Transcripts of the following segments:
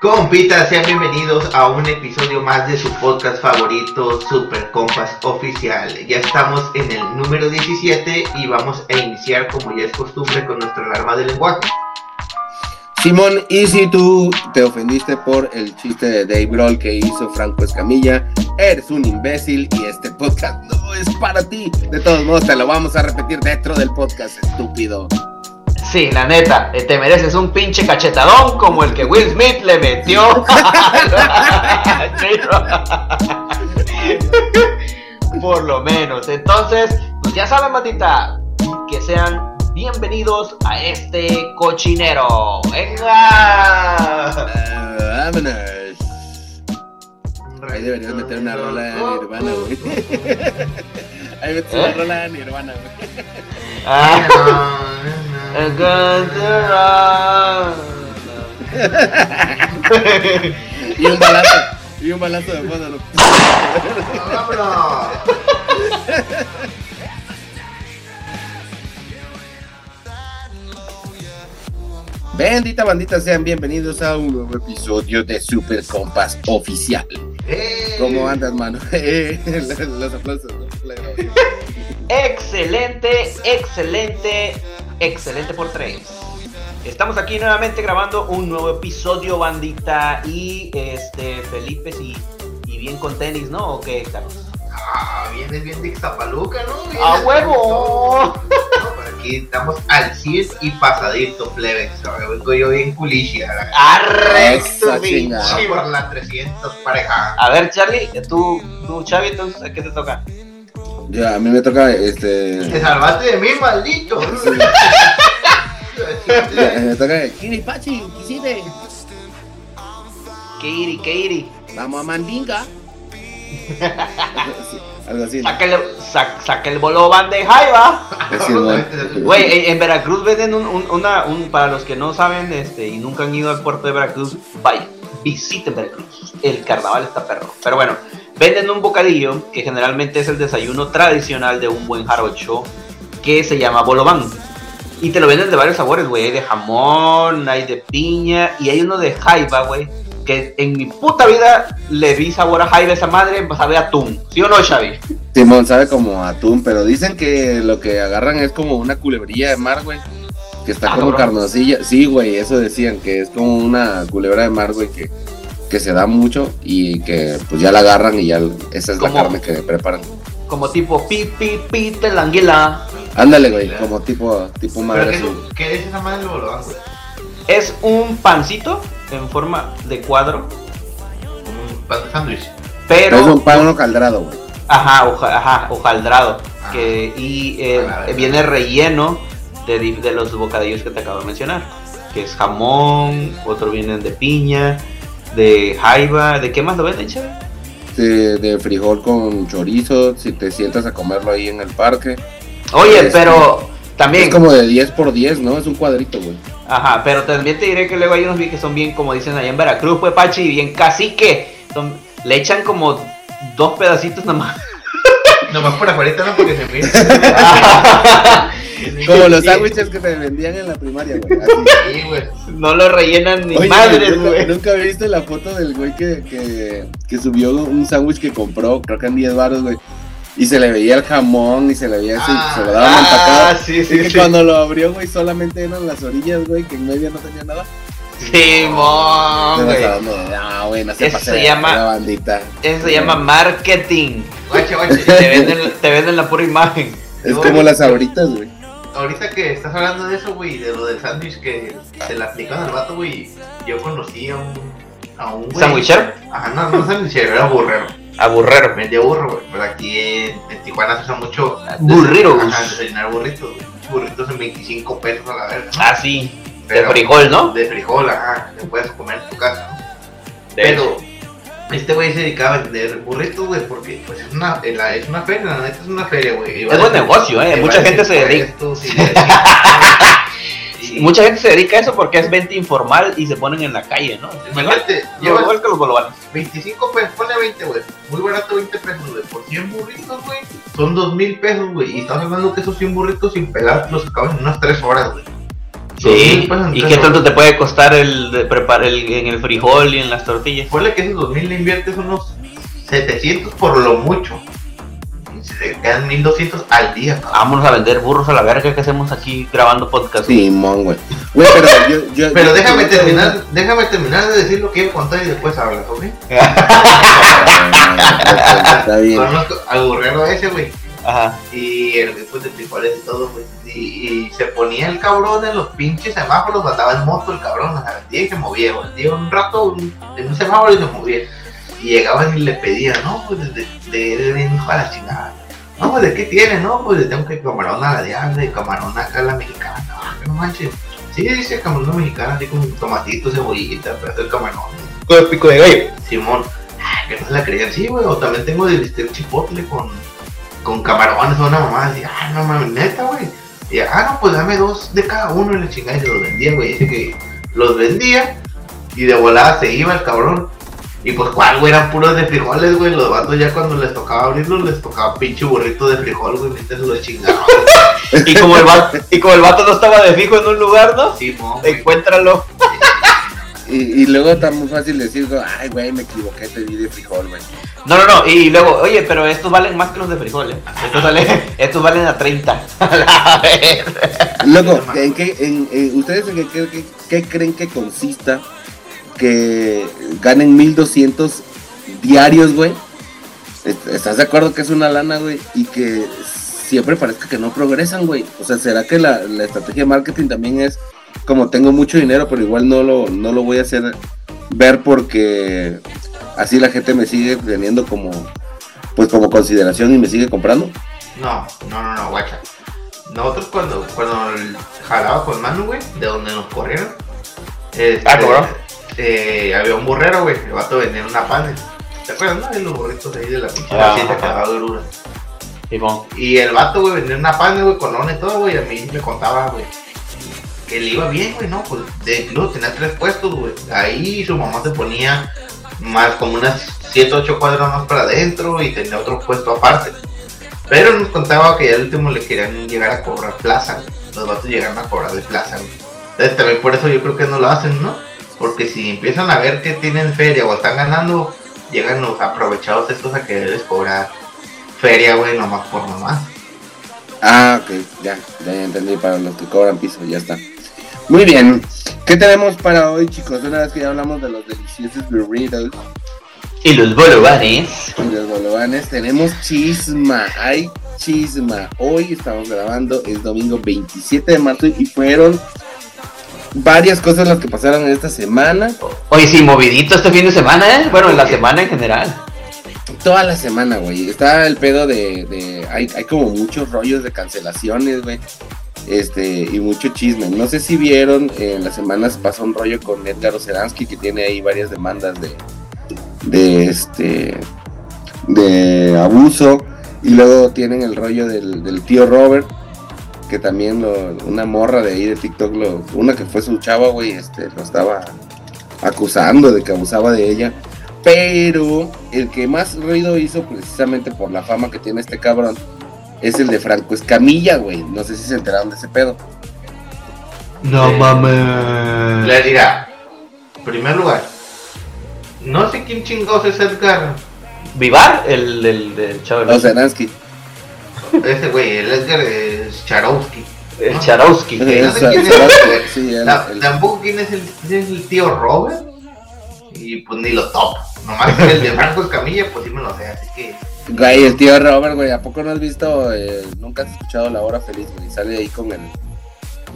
Compitas, sean bienvenidos a un episodio más de su podcast favorito, Super Compas Oficial. Ya estamos en el número 17 y vamos a iniciar, como ya es costumbre, con nuestra alarma de lenguaje. Simón, y si tú te ofendiste por el chiste de Dave Grohl que hizo Franco Escamilla, eres un imbécil y este podcast no es para ti. De todos modos, te lo vamos a repetir dentro del podcast, estúpido. Sí, la neta, eh, te mereces un pinche cachetadón como el que Will Smith le metió. Por lo menos. Entonces, pues ya saben, Matita, que sean bienvenidos a este cochinero. ¡Venga! Uh, vámonos. Ahí deberías meter una rola de Nirvana, güey. Ahí metes una ¿Eh? rola de Nirvana, güey. Ah. Y un balazo. Y un balazo de fondo. Bendita bandita, sean bienvenidos a un nuevo episodio de Super Compas Oficial. ¡Eh! ¿Cómo andas, mano? Eh, Los aplausos. ¿no? Excelente, excelente, excelente por tres. Estamos aquí nuevamente grabando un nuevo episodio, bandita. Y este, Felipe, y, y bien con tenis, ¿no? ¿O qué, Carlos? Ah, vienes bien de Ixtapaluca, ¿no? Vienes ¡A huevo! No, pero aquí estamos al 100 y pasadito, plebes. Vengo yo bien culichia. ¡Arre! Esa tu chingada. pinche por la 300 pareja. A ver, Charlie, tú, tú, Chavi, entonces, ¿a qué te toca? Ya, a mí me toca Te este. salvaste de mí, maldito. ya, Me toca. Kiri Pachi, quisiste. Keiri, Keiri. Vamos a Mandinga. Sí, Algo así. ¿no? Saca el, sac- saca el bolobán de Jaiba. Sí, bueno. Güey, en, en Veracruz venden un, un- una, un, para los que no saben este, y nunca han ido al puerto de Veracruz, vaya, visiten Veracruz. El carnaval está perro. Pero bueno, venden un bocadillo que generalmente es el desayuno tradicional de un buen jarocho que se llama bolobán. Y te lo venden de varios sabores, güey. Hay de jamón, hay de piña y hay uno de jaiba, güey. Que en mi puta vida le vi sabor a jaiba a esa madre, sabe a atún. ¿Sí o no, Xavi? Simón sabe como atún, pero dicen que lo que agarran es como una culebrilla de mar, güey. Que está Ah, como cabrón. carnosilla. Sí, güey, eso decían, que es como una culebra de mar, güey, que, que se da mucho y que pues ya la agarran y ya esa es la carne que preparan. Como tipo pi, pi, pi, de la anguila. Ándale, güey, como tipo, tipo ¿Pero madre qué, azul. es- qué es esa madre del bolobán, güey? Es un pancito en forma de cuadro, Un pan de sándwich. pero Es un pan hojaldrado, güey. ajá, hoja- ajá, hojaldrado, Ah. que y eh, viene relleno de, de los bocadillos que te acabo de mencionar, que es jamón, otro vienen de piña, de jaiba, ¿de qué más lo venden, chévere? De, de frijol con chorizo, si te sientas a comerlo ahí en el parque. Oye, pero también, Es como de 10 por 10, ¿no? Es un cuadrito, güey. ajá, pero también te diré que luego hay unos que son bien, como dicen allá en Veracruz, pues Pachi, bien cacique, son, le echan como dos pedacitos nomás. Nomás por afuera, no porque se mira. Como los sándwiches que te vendían en la primaria, güey. Sí, güey. no lo rellenan ni Oye, madres, ¿nunca, güey. nunca viste la foto del güey que, que, que subió un sándwich que compró, creo que en 10 baros, güey. Y se le veía el jamón y se le veía así, Ah, se lo daban Ah, empacado. sí, Y sí, que sí. cuando lo abrió, güey, solamente eran las orillas, güey, que en medio no tenía nada. Simón, güey. no, güey, no se Eso pase se llama- la bandita. Eso se llama marketing. Guache, Te guache. venden, te venden la pura imagen. Es No, como güey. las abritas, güey. Ahorita que estás hablando de eso, güey, de lo del sándwich que se le aplican al vato, güey, yo conocí a un. A un güey. ¿Sandwichero? Ajá, no, no sandwichero, era burrero. Aburrero. Vendía burro, güey. Pero aquí en, en Tijuana se usa mucho. Burritos. Ajá, desayunar burritos, güey. Burritos en 25 pesos a la verga. Ah, sí. De frijol, ¿no? De frijol, ajá. Que puedes comer en tu casa, ¿no? De Pero este güey se dedicaba a vender burritos, güey, porque pues es una, la- es una feria, la neta es una feria, güey. Es buen negocio, ¿eh? Mucha gente se dedica. y Mucha gente se dedica a eso porque es venta informal y se ponen en la calle, ¿no? Imagínate, Igual llevas que los bolovanes. 25 pesos, ponle 20, güey. Muy barato 20 pesos, güey. Por 100 burritos, güey. Son 2 mil pesos, güey. Y estás hablando que esos 100 burritos sin pelar los acabas en unas 3 horas, güey. Sí, Pues, ¿y qué tanto te puede costar el, de preparar el, en el frijol y en las tortillas? Ponle que esos 2000 le inviertes unos 700 por lo mucho. Y se te quedan 1200 al día, cabrón. Vámonos a vender burros a la verga que hacemos aquí grabando podcast. Simón, güey. Güey, pero yo, yo- Pero yo- déjame yo- terminar, déjame terminar de decir lo que iba a contar y después hablas, ¿ok? Está bien. Conozco burrero ese, güey. Ajá. Y el después de frijoles y todo, güey. Y, y se ponía el cabrón en los pinches semáforos, andaba en moto el cabrón, o sea, el día y se movía. El día un rato un- en un semáforo y se movía. Y llegaban y le pedían, no, pues de, de, de, de hijo a la chingada. No, pues de qué tiene, no, pues le tengo que camarón a la diabla y camarón acá a la mexicana. No, que no manches. Sí, dice camarón mexicana, así con tomatito, cebollita, pero el camarón. Con el pico de gallo. Simón, ay, que no se la creían, sí, güey, o también tengo de bistec chipotle con, con camarones o una mamá, así, ah, no mames, neta, güey. Y ah, no, pues dame dos de cada uno y la chingada y se los vendía, güey. Dice que los vendía y de volada se iba el cabrón. Y pues, ¿cuál, güey? Eran puros de frijoles, güey. Los vatos ya cuando les tocaba abrirlos, les tocaba pinche burrito de frijol, güey. Mientras lo chingaban. Y como, el vato, y como el vato no estaba de fijo en un lugar, ¿no? Simón, güey. Encuéntralo. Y, y luego está muy fácil decir, ay, güey, me equivoqué, te di de frijol, güey. No, no, no. Y luego, oye, pero estos valen más que los de frijol, ¿eh? Estos, valen, estos valen a 30. A la verga. Luego, ¿en qué, en, en- ¿ustedes en qué, qué- qué- qué creen que consista que ganen 1200 diarios, güey? Est- ¿Estás de acuerdo que es una lana, güey? Y que siempre parezca que no progresan, güey. O sea, ¿será que la, la estrategia de marketing también es como tengo mucho dinero, pero igual no lo, no lo voy a hacer ver porque así la gente me sigue teniendo como, pues como consideración y me sigue comprando? No, no, no, no, guacha. Nosotros cuando, cuando jalaba con Manu, güey, de donde nos corrieron, este, Ah, cabrón. eh, había un burrero, güey, el vato vendía una pan. ¿Te acuerdas, no? De los burritos ahí de la pinche Ah, vasita que daba. Simón. Y el vato, güey, vendía una pan, güey, con lona y todo, güey, a mí me contaba, güey, que le iba bien, güey, ¿no? Pues, de incluso tenía tres puestos, güey. Ahí su mamá se ponía más como unas 7, 8 cuadras más para adentro y tenía otro puesto aparte. Pero nos contaba que al último le querían llegar a cobrar plaza, güey. Los vatos llegaron a cobrar de plaza, güey. Entonces también por eso yo creo que no lo hacen, ¿no? Porque si empiezan a ver que tienen feria o están ganando, llegan los aprovechados estos a quererles cobrar feria, güey, nomás por nomás. Ah, ok, ya, ya entendí para los que cobran piso, ya está. Muy bien, ¿qué tenemos para hoy, chicos? Una vez que ya hablamos de los deliciosos burritos Y los bolovanes. y los bolovanes, tenemos chisma, hay chisma. Hoy estamos grabando, es domingo 27 de marzo y fueron varias cosas las que pasaron en esta semana. Oye, sí, movidito este fin de semana, ¿eh? Bueno, en la semana en general. Toda la semana, güey. Está el pedo de. de- hay, hay como muchos rollos de cancelaciones, güey. Este, y mucho chisme. No sé si vieron, en las semanas pasó un rollo con Edgar Oceransky que tiene ahí varias demandas de. de este. de abuso. Y luego tienen el rollo del, tío Robert. Que también lo- una morra de ahí de TikTok, una que fue su chava, güey, este, lo estaba acusando de que abusaba de ella. Pero el que más ruido hizo precisamente por la fama que tiene este cabrón es el de Franco Escamilla, güey. No sé si se enteraron de ese pedo. No Sí. mames. Le dirá, en primer lugar, no sé quién chingados es Edgar. Vivar, el del del chavo. O Zeransky. Ese güey, el Edgar es Charowski. el Charowski. que- no sé quién es, sí, él- Ta- él- Tampoco quién es el, es el tío Robert. Y pues ni lo top. Nomás el de Franco Escamilla, pues sí me lo sé. Así que Güey, el tío Robert, güey, ¿a poco no has visto, eh, nunca has escuchado La Hora Feliz, güey? Sale ahí con el,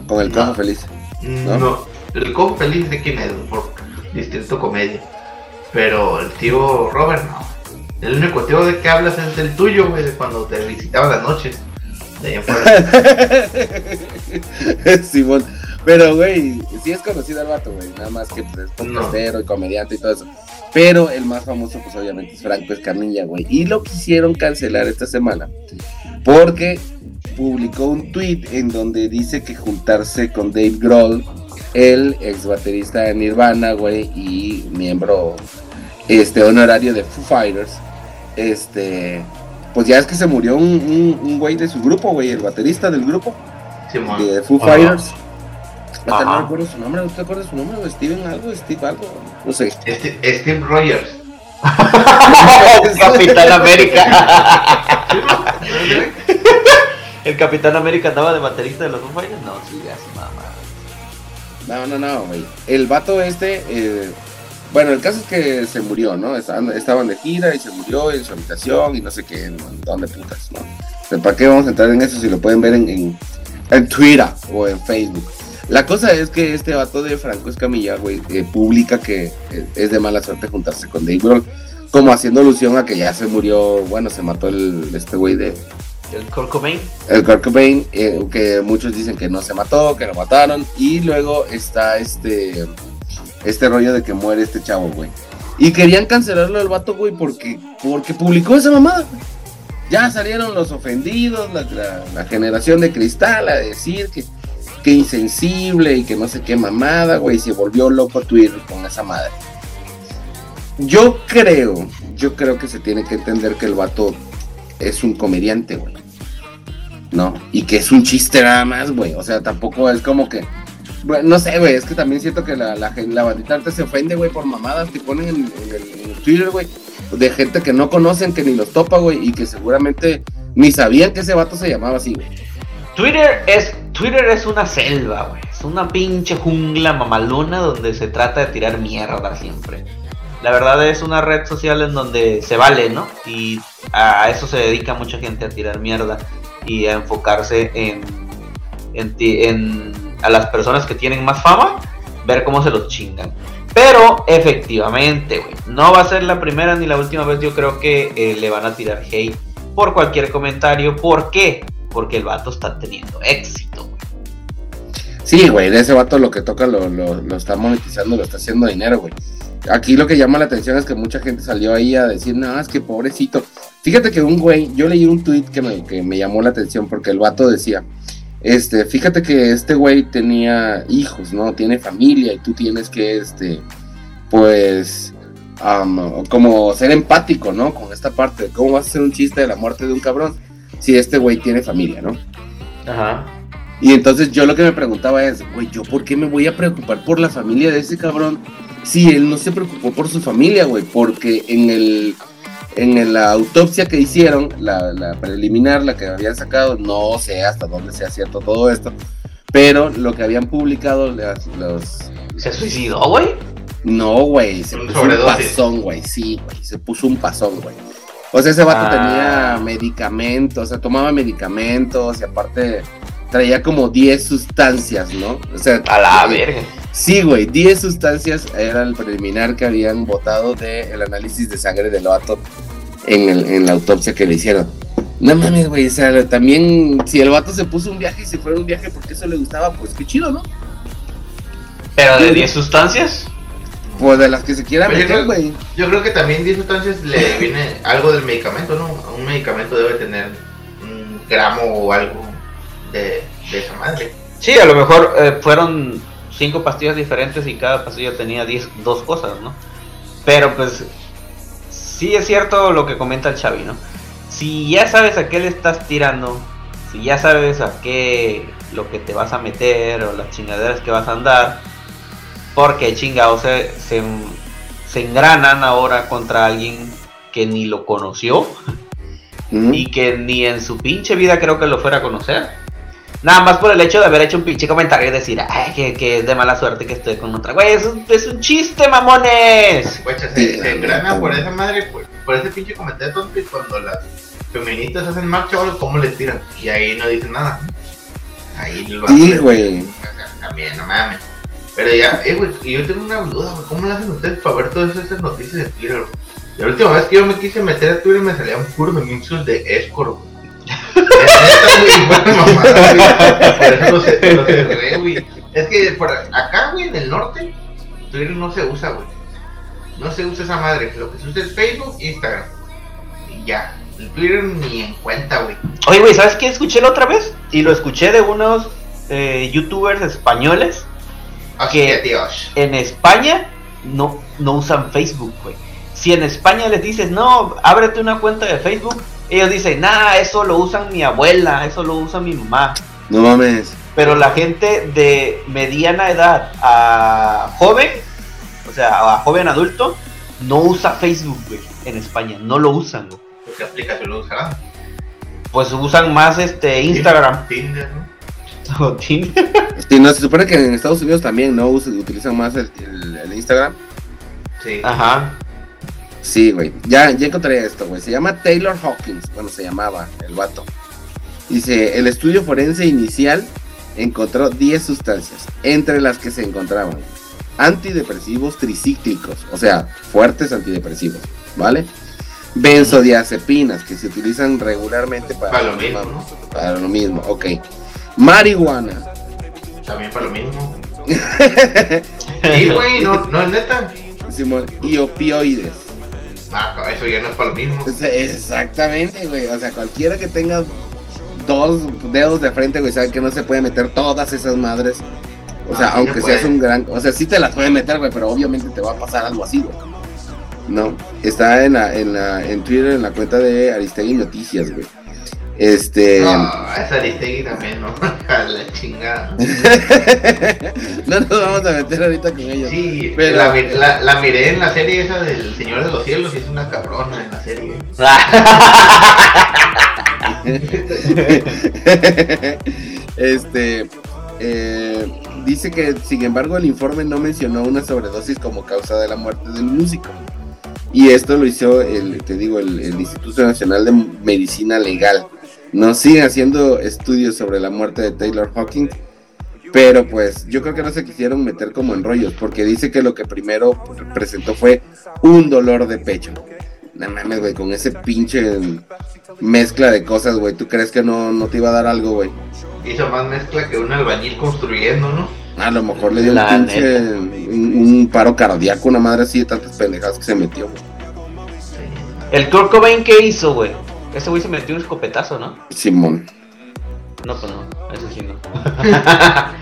con el No. cojo feliz. no. ¿No? El cojo feliz de quién es, por Distrito Comedia. Pero el tío Robert no. El único tío de que hablas es el tuyo, güey, de cuando te visitaba las noches. De fuera. Simón. Pero, güey, sí es conocido el vato, güey. Nada más que pues, es No. y comediante y todo eso. Pero el más famoso, pues obviamente es Franco Escamilla, güey. Y lo quisieron cancelar esta semana. Porque publicó un tweet en donde dice que juntarse con Dave Grohl, el ex baterista de Nirvana, güey, y miembro este honorario de Foo Fighters, este, pues ya es que se murió un, un- un güey de su grupo, güey, el baterista del grupo de Foo. Fighters. Hasta no recuerdo su nombre, ¿no te acuerdas su nombre? Steven algo, Steve algo, no sé. Este, Steve Rogers. Capitán América. ¿El Capitán América andaba de baterista de los Foo Fighters? No, sí, ya se mamá. No, no, no, güey. El vato este, eh, bueno, el caso es que se murió, ¿no? Estaban, estaban de gira y se murió en su habitación y no sé qué, en dónde putas, ¿no? ¿Para qué vamos a entrar en eso si lo pueden ver en, en, Twitter o en Facebook? La cosa es que este vato de Franco Escamilla, güey, eh, publica que es de mala suerte juntarse con Dave Grohl, como haciendo alusión a que ya se murió, bueno, se mató el, este güey de, el Kurt Cobain. El Kurt Cobain, eh, que muchos dicen que no se mató, que lo mataron. Y luego está este, este rollo de que muere este chavo, güey. Y querían cancelarlo al vato, güey, porque, porque publicó esa mamada, Ya salieron los ofendidos, la, generación de cristal a decir que, que insensible y que no sé qué mamada, güey. Se volvió loco Twitter con esa madre. Yo creo, yo creo que se tiene que entender que el vato es un comediante, güey. ¿no? Y que es un chiste nada más, güey. O sea, tampoco es como que. Bueno, no sé, güey, es que también siento que la, la, la bandita se ofende, güey, por mamadas que ponen en, el, Twitter, güey, de gente que no conocen, que ni los topa, güey, y que seguramente ni sabían que ese vato se llamaba así, güey. Twitter es, Twitter es una selva, güey. Es una pinche jungla mamalona donde se trata de tirar mierda siempre. La verdad es una red social en donde se vale, ¿no? Y a eso se dedica mucha gente a tirar mierda y a enfocarse en, en, a las personas que tienen más fama, ver cómo se los chingan. Pero efectivamente, güey, no va a ser la primera ni la última vez. Yo creo que eh, le van a tirar hate por cualquier comentario. ¿Por qué? Porque el vato está teniendo éxito. Sí, güey, de ese vato lo que toca lo, lo está monetizando, lo está haciendo dinero, güey. Aquí lo que llama la atención es que mucha gente salió ahí a decir, no, es que pobrecito. Fíjate que un güey, yo leí un tweet que me, que me llamó la atención porque el vato decía, este, fíjate que este güey tenía hijos, ¿no? Tiene familia y tú tienes que, este, pues, como ser empático, ¿no? Con esta parte, ¿cómo vas a hacer un chiste de la muerte de un cabrón si este güey tiene familia, ¿no? Ajá. Y entonces yo lo que me preguntaba es, güey, ¿yo por qué me voy a preocupar por la familia de ese cabrón Sí, él no se preocupó por su familia, güey, porque en el en la autopsia que hicieron, la, preliminar, la que habían sacado, no sé hasta dónde sea cierto todo esto, pero lo que habían publicado los... ¿Se suicidó, güey? No, güey, se puso un pasón, güey, sí, güey, se puso un pasón, güey. O sea, ese vato tenía ah. medicamentos, o sea, tomaba medicamentos y aparte traía como 10 sustancias, ¿no? O sea, a la verga. Sí, güey, 10 sustancias era el preliminar que habían votado del análisis de sangre del vato en, en la autopsia que le hicieron. No mames, güey, o sea, también si el vato se puso un viaje y se fue un viaje porque eso le gustaba, pues qué chido, ¿no? ¿Pero de 10 sustancias? Pues de las que se quiera pues meter, güey. Yo, creo que también 10 sustancias le viene algo del medicamento, ¿no? Un medicamento debe tener un gramo o algo de, de esa madre. Sí, a lo mejor eh, fueron cinco pastillas diferentes y cada pastilla tenía diez, dos cosas, ¿no? Pero pues sí es cierto lo que comenta el Xavi, ¿no? Si ya sabes a qué le estás tirando, si ya sabes a qué lo que te vas a meter o las chingaderas que vas a andar, porque chingados se, se, se engranan ahora contra alguien que ni lo conoció y que ni en su pinche vida creo que lo fuera a conocer. Nada más por el hecho de haber hecho un pinche comentario y decir, ay, que, es de mala suerte que estoy con otra. Güey, es un, es un chiste, mamones. Pues se, se engrana por esa madre, por, por ese pinche comentario tonto y cuando las feministas hacen marcha, ¿cómo les tiran? Y ahí no dicen nada. Ahí lo Sí, güey. También, no mames. Pero ya, eh, güey, yo tengo una duda, güey. ¿Cómo le hacen ustedes para ver todas esas noticias de Twitter? La última vez que yo me quise meter a Twitter me salían puros anuncios de escort, güey. Es que por acá, güey, en el norte, Twitter no se usa, güey. No se usa esa madre. Lo que se usa es Facebook e Instagram. Y ya. El Twitter ni en cuenta, güey. Oye, güey, ¿sabes qué escuché la otra vez? Y lo escuché de unos eh, youtubers españoles. Que en España no, no usan Facebook, güey. Si en España les dices, no, ábrete una cuenta de Facebook, ellos dicen, nah, eso lo usan mi abuela, eso lo usa mi mamá. No mames. pero la gente de mediana edad a joven, o sea, a joven adulto, no usa Facebook, güey, en España, no lo usan, güey. ¿Qué aplicación lo usarán? Pues usan más este Instagram Tinder, ¿no? O Tinder. Sí, no, se supone que en Estados Unidos también no usan- utilizan más el, el- el Instagram. Sí. Ajá. Sí, güey. Ya, ya encontré esto, güey. Se llama Taylor Hawkins. Bueno, se llamaba el vato. Dice, el estudio forense inicial encontró 10 sustancias, entre las que se encontraban antidepresivos tricíclicos, o sea, fuertes antidepresivos, ¿vale? Benzodiazepinas, que se utilizan regularmente para, Para lo mismo, ¿no? Para lo mismo, ok. Marihuana. También para lo mismo. Sí, güey, no, no es neta. Simón, y opioides. Ah, eso ya no es para lo mismo. Exactamente, güey. O sea, cualquiera que tenga dos dedos de frente, güey, sabe que no se puede meter todas esas madres. O sea, Ah, sí aunque se seas un gran. O sea, sí te las puede meter, güey, pero obviamente te va a pasar algo así, güey. No. Está en la, en la, en Twitter, en la cuenta de Aristegui Noticias, güey. Este. No, esa Aristegui también, ¿no? A la chingada. no nos vamos a meter ahorita con ellos. Sí, Pero- la, mi- la, la miré en la serie esa del Señor de los Cielos y es una cabrona en la serie. este eh, dice que sin embargo el informe no mencionó una sobredosis como causa de la muerte del músico y esto lo hizo el te digo el, el Instituto Nacional de Medicina Legal no sigue haciendo estudios sobre la muerte de Taylor Hawking pero pues yo creo que no se quisieron meter como en rollos porque dice que lo que primero presentó fue un dolor de pecho no mames, güey, con ese pinche mezcla de cosas, güey. ¿Tú crees que no, no te iba a dar algo, güey? Hizo más mezcla que un albañil construyendo, ¿no? A lo mejor le dio La un pinche un, un paro cardíaco, una madre así de tantas pendejadas que se metió, güey. El Kurt Cobain, ¿qué hizo, güey? Ese güey se metió un escopetazo, ¿no? Simón. No, pues no, eso sí no.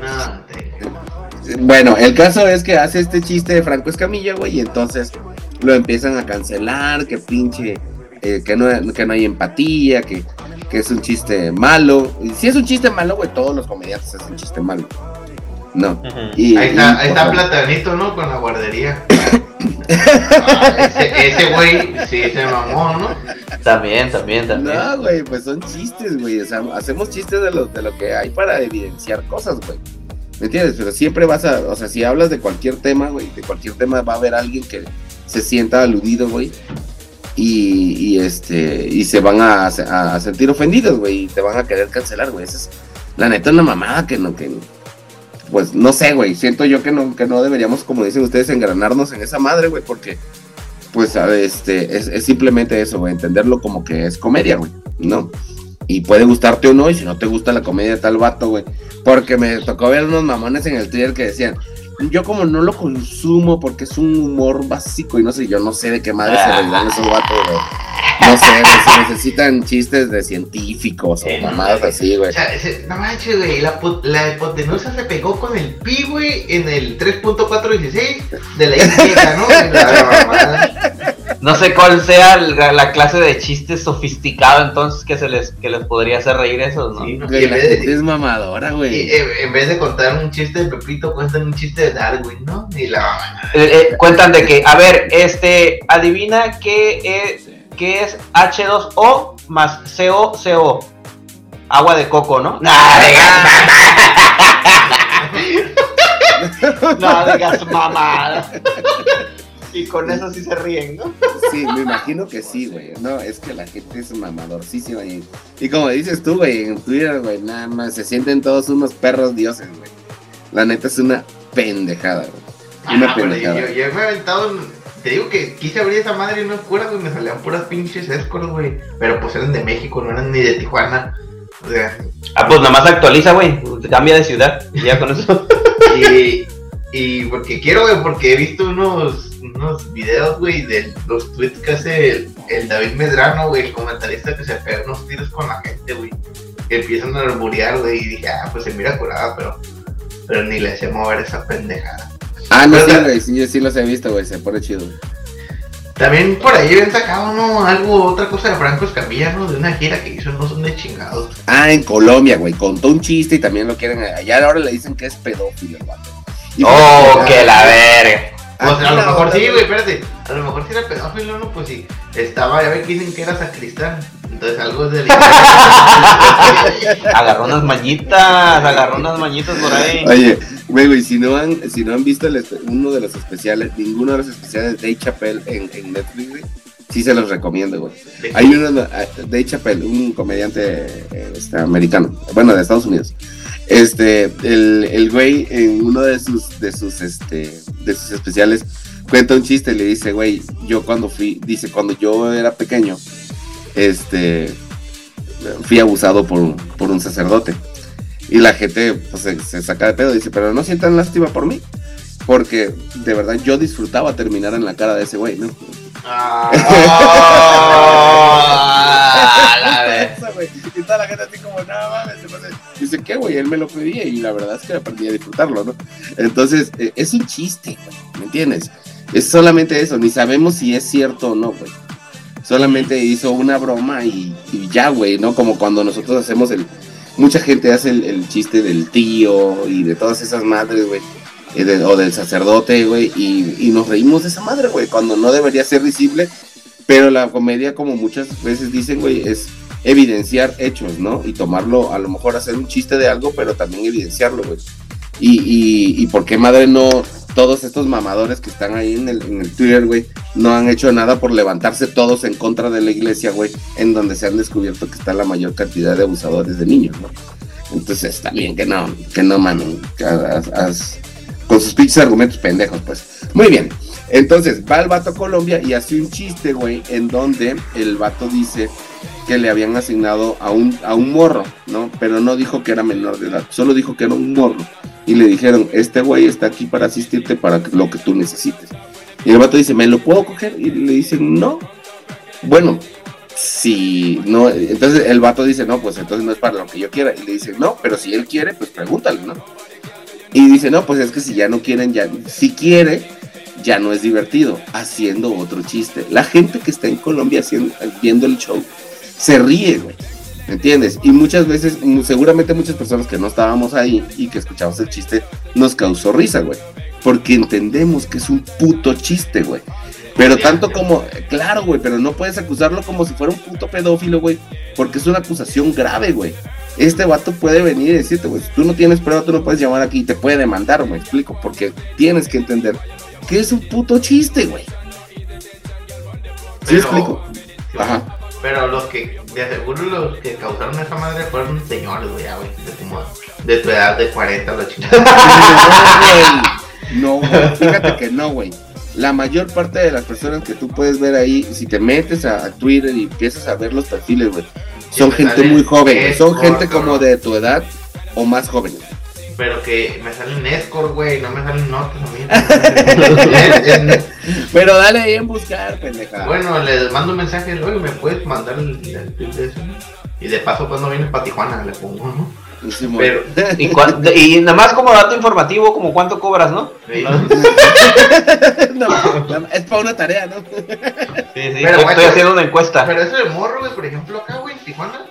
No, te- Bueno, el caso es que hace este chiste de Franco Escamilla, güey, y entonces lo empiezan a cancelar, que pinche, eh, que, no, que no hay empatía, que, que es un chiste malo. Y si es un chiste malo, güey, todos los comediantes hacen chiste malo. No. Y, Ahí y, está, ahí está Platanito, ¿no? Con la guardería. Ah, ese, ese güey sí se mamó, ¿no? También, también, también. No, güey, pues son chistes, güey. O sea, hacemos chistes de lo, de lo que hay para evidenciar cosas, güey. ¿Me entiendes? Pero siempre vas a, o sea, si hablas de cualquier tema, güey, de cualquier tema va a haber alguien que se sienta aludido, güey. Y, y este, y se van a, a sentir ofendidos, güey, y te van a querer cancelar, güey. Esa es, la neta, una mamada que no, que, pues, no sé, güey. Siento yo que no, que no deberíamos, como dicen ustedes, engranarnos en esa madre, güey, porque pues este, es, simplemente eso, güey, entenderlo como que es comedia, güey, ¿no? Y puede gustarte o no, y si no te gusta la comedia tal vato, güey, porque me tocó ver unos mamones en el Twitter que decían, yo como no lo consumo porque es un humor básico y no sé, yo no sé de qué madre se reirán esos vatos, güey. No sé, si necesitan chistes de científicos o mamadas güey. así, O güey. sea, no manches, güey. La, la hipotenusa se pegó con el pi, güey, en el 3.416 de la Y, ¿no? Mamada. No sé cuál sea la, la clase de chiste sofisticado entonces que se les que les podría hacer reír esos, ¿no? Sí, ¿no? Güey, la gente es mamadora, güey. en vez de contar un chiste de Pepito, cuentan un chiste de Darwin, ¿no? Y la mamá. Eh, eh, cuentan de que, a ver, este, adivina qué es, qué es H2O más COCO. Agua de coco, ¿no? Nah, digas- no digas mamada. Y con eso sí se ríen, ¿no? Sí, me imagino que sí, güey. No, es que la gente es mamadorcísima. Y, y como dices tú, güey, en Twitter, güey, nada más se sienten todos unos perros dioses, güey. La neta es una pendejada, güey. Una Ah, pendejada. yo, yo me he aventado. en- Te digo que quise abrir esa madre y no fuera, güey. Me salían puras pinches escoros, güey. Pero pues eran de México, no eran ni de Tijuana. O sea, Ah, pues nada más actualiza, güey. Cambia de ciudad. Y ya con eso. y, y porque quiero, güey, porque he visto unos, unos videos, güey, de los tweets que hace el, el David Medrano, güey, el comentarista que se pega unos tiros con la gente, güey. Que empiezan a arborear, güey, y dije, ah, pues se mira curada, pero, pero ni le hacía mover esa pendejada. Ah, no, sí, güey, sí, yo sí los he visto, güey, se pone chido. güey. También por ahí habían sacado, ¿no? Algo, otra cosa de Franco Escamilla, ¿no? De una gira que hizo, no son de chingados. Ah, en Colombia, güey. Contó un chiste y también lo quieren. Allá ahora le dicen que es pedófilo vato. Y Oh, fíjate, que la verga. A lo mejor sí, güey, espérate. A lo mejor si era pedófilo, ¿no? Pues sí. Estaba, ya ven que dicen que era sacristán. Entonces algo de Agarró unas mañitas, agarró unas mañitas por ahí. Oye, güey, güey, si no han, si no han visto el uno de los especiales, ninguno de los especiales de Dave Chappelle en, en Netflix, güey, sí se los recomiendo, güey. Hay uno, de Dave Chappelle, un comediante eh, este, americano, bueno, de Estados Unidos. Este, el, el güey en uno de sus, de sus, este, de sus especiales cuenta un chiste y le dice, güey, yo cuando fui, dice, cuando yo era pequeño, este, fui abusado por, un- por un sacerdote. Y la gente pues, se, saca de pedo y dice, pero no sientan lástima por mí. Porque de verdad yo disfrutaba terminar en la cara de ese güey, ¿no? Ah. Y toda la gente así como, no mames. se pasa". Dice, ¿qué, güey? Él me lo pedía y la verdad es que aprendí a disfrutarlo, ¿no? Entonces, eh, es un chiste, güey, ¿me entiendes? Es solamente eso, ni sabemos si es cierto o no, güey. Solamente hizo una broma y, ya, güey, ¿no? Como cuando nosotros hacemos el... Mucha gente hace el, chiste del tío y de todas esas madres, güey. o del sacerdote, güey. Y, y nos reímos de esa madre, güey. Cuando no debería ser visible. Pero la comedia, como muchas veces dicen, güey, es evidenciar hechos, ¿no? Y tomarlo, a lo mejor hacer un chiste de algo, pero también evidenciarlo, güey. Y, y, y por qué madre no, todos estos mamadores que están ahí en el, en el Twitter, güey, no han hecho nada por levantarse todos en contra de la iglesia, güey, en donde se han descubierto que está la mayor cantidad de abusadores de niños, ¿no? Entonces, también que no, que no mamen, con sus pinches argumentos pendejos, pues. Muy bien. Entonces, va el vato a Colombia y hace un chiste, güey, en donde el vato dice que le habían asignado a un, a un morro, ¿no? Pero no dijo que era menor de edad, solo dijo que era un morro. Y le dijeron, este güey está aquí para asistirte para lo que tú necesites. Y el vato dice, ¿me lo puedo coger? Y le dicen, no. Bueno, si no, entonces el vato dice, no, pues entonces no es para lo que yo quiera. Y le dice, no, pero si él quiere, pues pregúntale, ¿no? Y dice, no, pues es que si ya no quieren, ya, si quiere, ya no es divertido, haciendo otro chiste. La gente que está en Colombia haciendo, viendo el show se ríe, güey. ¿Me entiendes? Y muchas veces, seguramente muchas personas que no estábamos ahí y que escuchamos el chiste, nos causó risa, güey. Porque entendemos que es un puto chiste, güey. Pero tanto como, claro, güey, pero no puedes acusarlo como si fuera un puto pedófilo, güey. Porque es una acusación grave, güey. Este vato puede venir y decirte, güey, si tú no tienes prueba, tú no puedes llamar aquí y te puede demandar, me explico. Porque tienes que entender que es un puto chiste, güey. ¿Sí me explico? Ajá. Pero los que, de seguro los que causaron esa madre fueron señores, güey, güey, de, como de tu edad de 40 la chingada. No, güey. No, güey. Fíjate que no, güey. La mayor parte de las personas que tú puedes ver ahí, si te metes a, a Twitter y empiezas a ver los perfiles, güey, son gente muy joven. Son gente como de tu edad o más jóvenes. Pero que me salen escort, güey, no me salen notas a mí. Pero dale ahí en buscar, pendeja. bueno, les mando un mensaje, oye, ¿me puedes mandar el, tweet de eso? Y de paso, cuando vienes para Tijuana, le pongo, ¿no? Simón. Pero, Y, cuan- y nada más como dato informativo, como cuánto cobras, ¿no? sí, No, es para una tarea, ¿no? Sí, sí, Pero, estoy, haciendo una encuesta. Pero eso de morro, güey, por ejemplo, acá, güey, en Tijuana,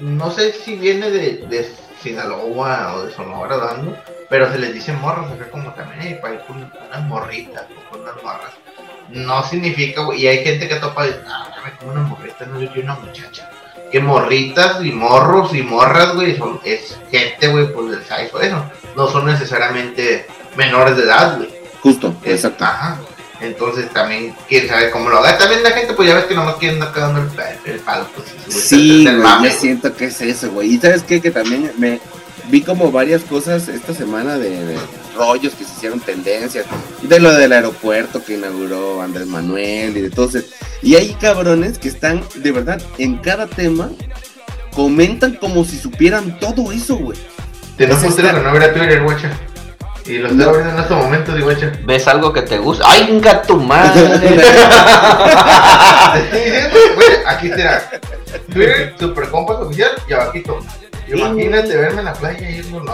no sé si viene de, de Sinaloa o de Sonora dando, pero se les dice morros acá como también, hey, para ir con unas morritas o con unas morras. No significa, güey, y hay gente que topa de, ah, como una morrita, no soy una muchacha. Que morritas y morros y morras, güey, son, es gente, güey, pues del size o eso. No son necesariamente menores de edad, güey. Justo, Es- exacto. Ajá. Entonces también quién sabe cómo lo haga. También la gente, pues ya ves que nomás quieren andar dando el, el palo. Pues, Sí, güey, yo siento que es eso, güey. Y sabes qué, que también me vi como varias cosas esta semana de, de rollos que se hicieron tendencias, de lo del aeropuerto que inauguró Andrés Manuel y de todo eso. Y hay cabrones que están, de verdad, en cada tema, comentan como si supieran todo eso, güey. Tenemos Ese que está- no ver a Twitter, guacha. Y lo estoy abriendo en estos momentos, y guacha. ¿Ves algo que te gusta? ¡Ay, venga tu madre! Te estoy diciendo, güey, aquí está. Twitter, super compas oficial y abajito. Imagínate verme en la playa y no.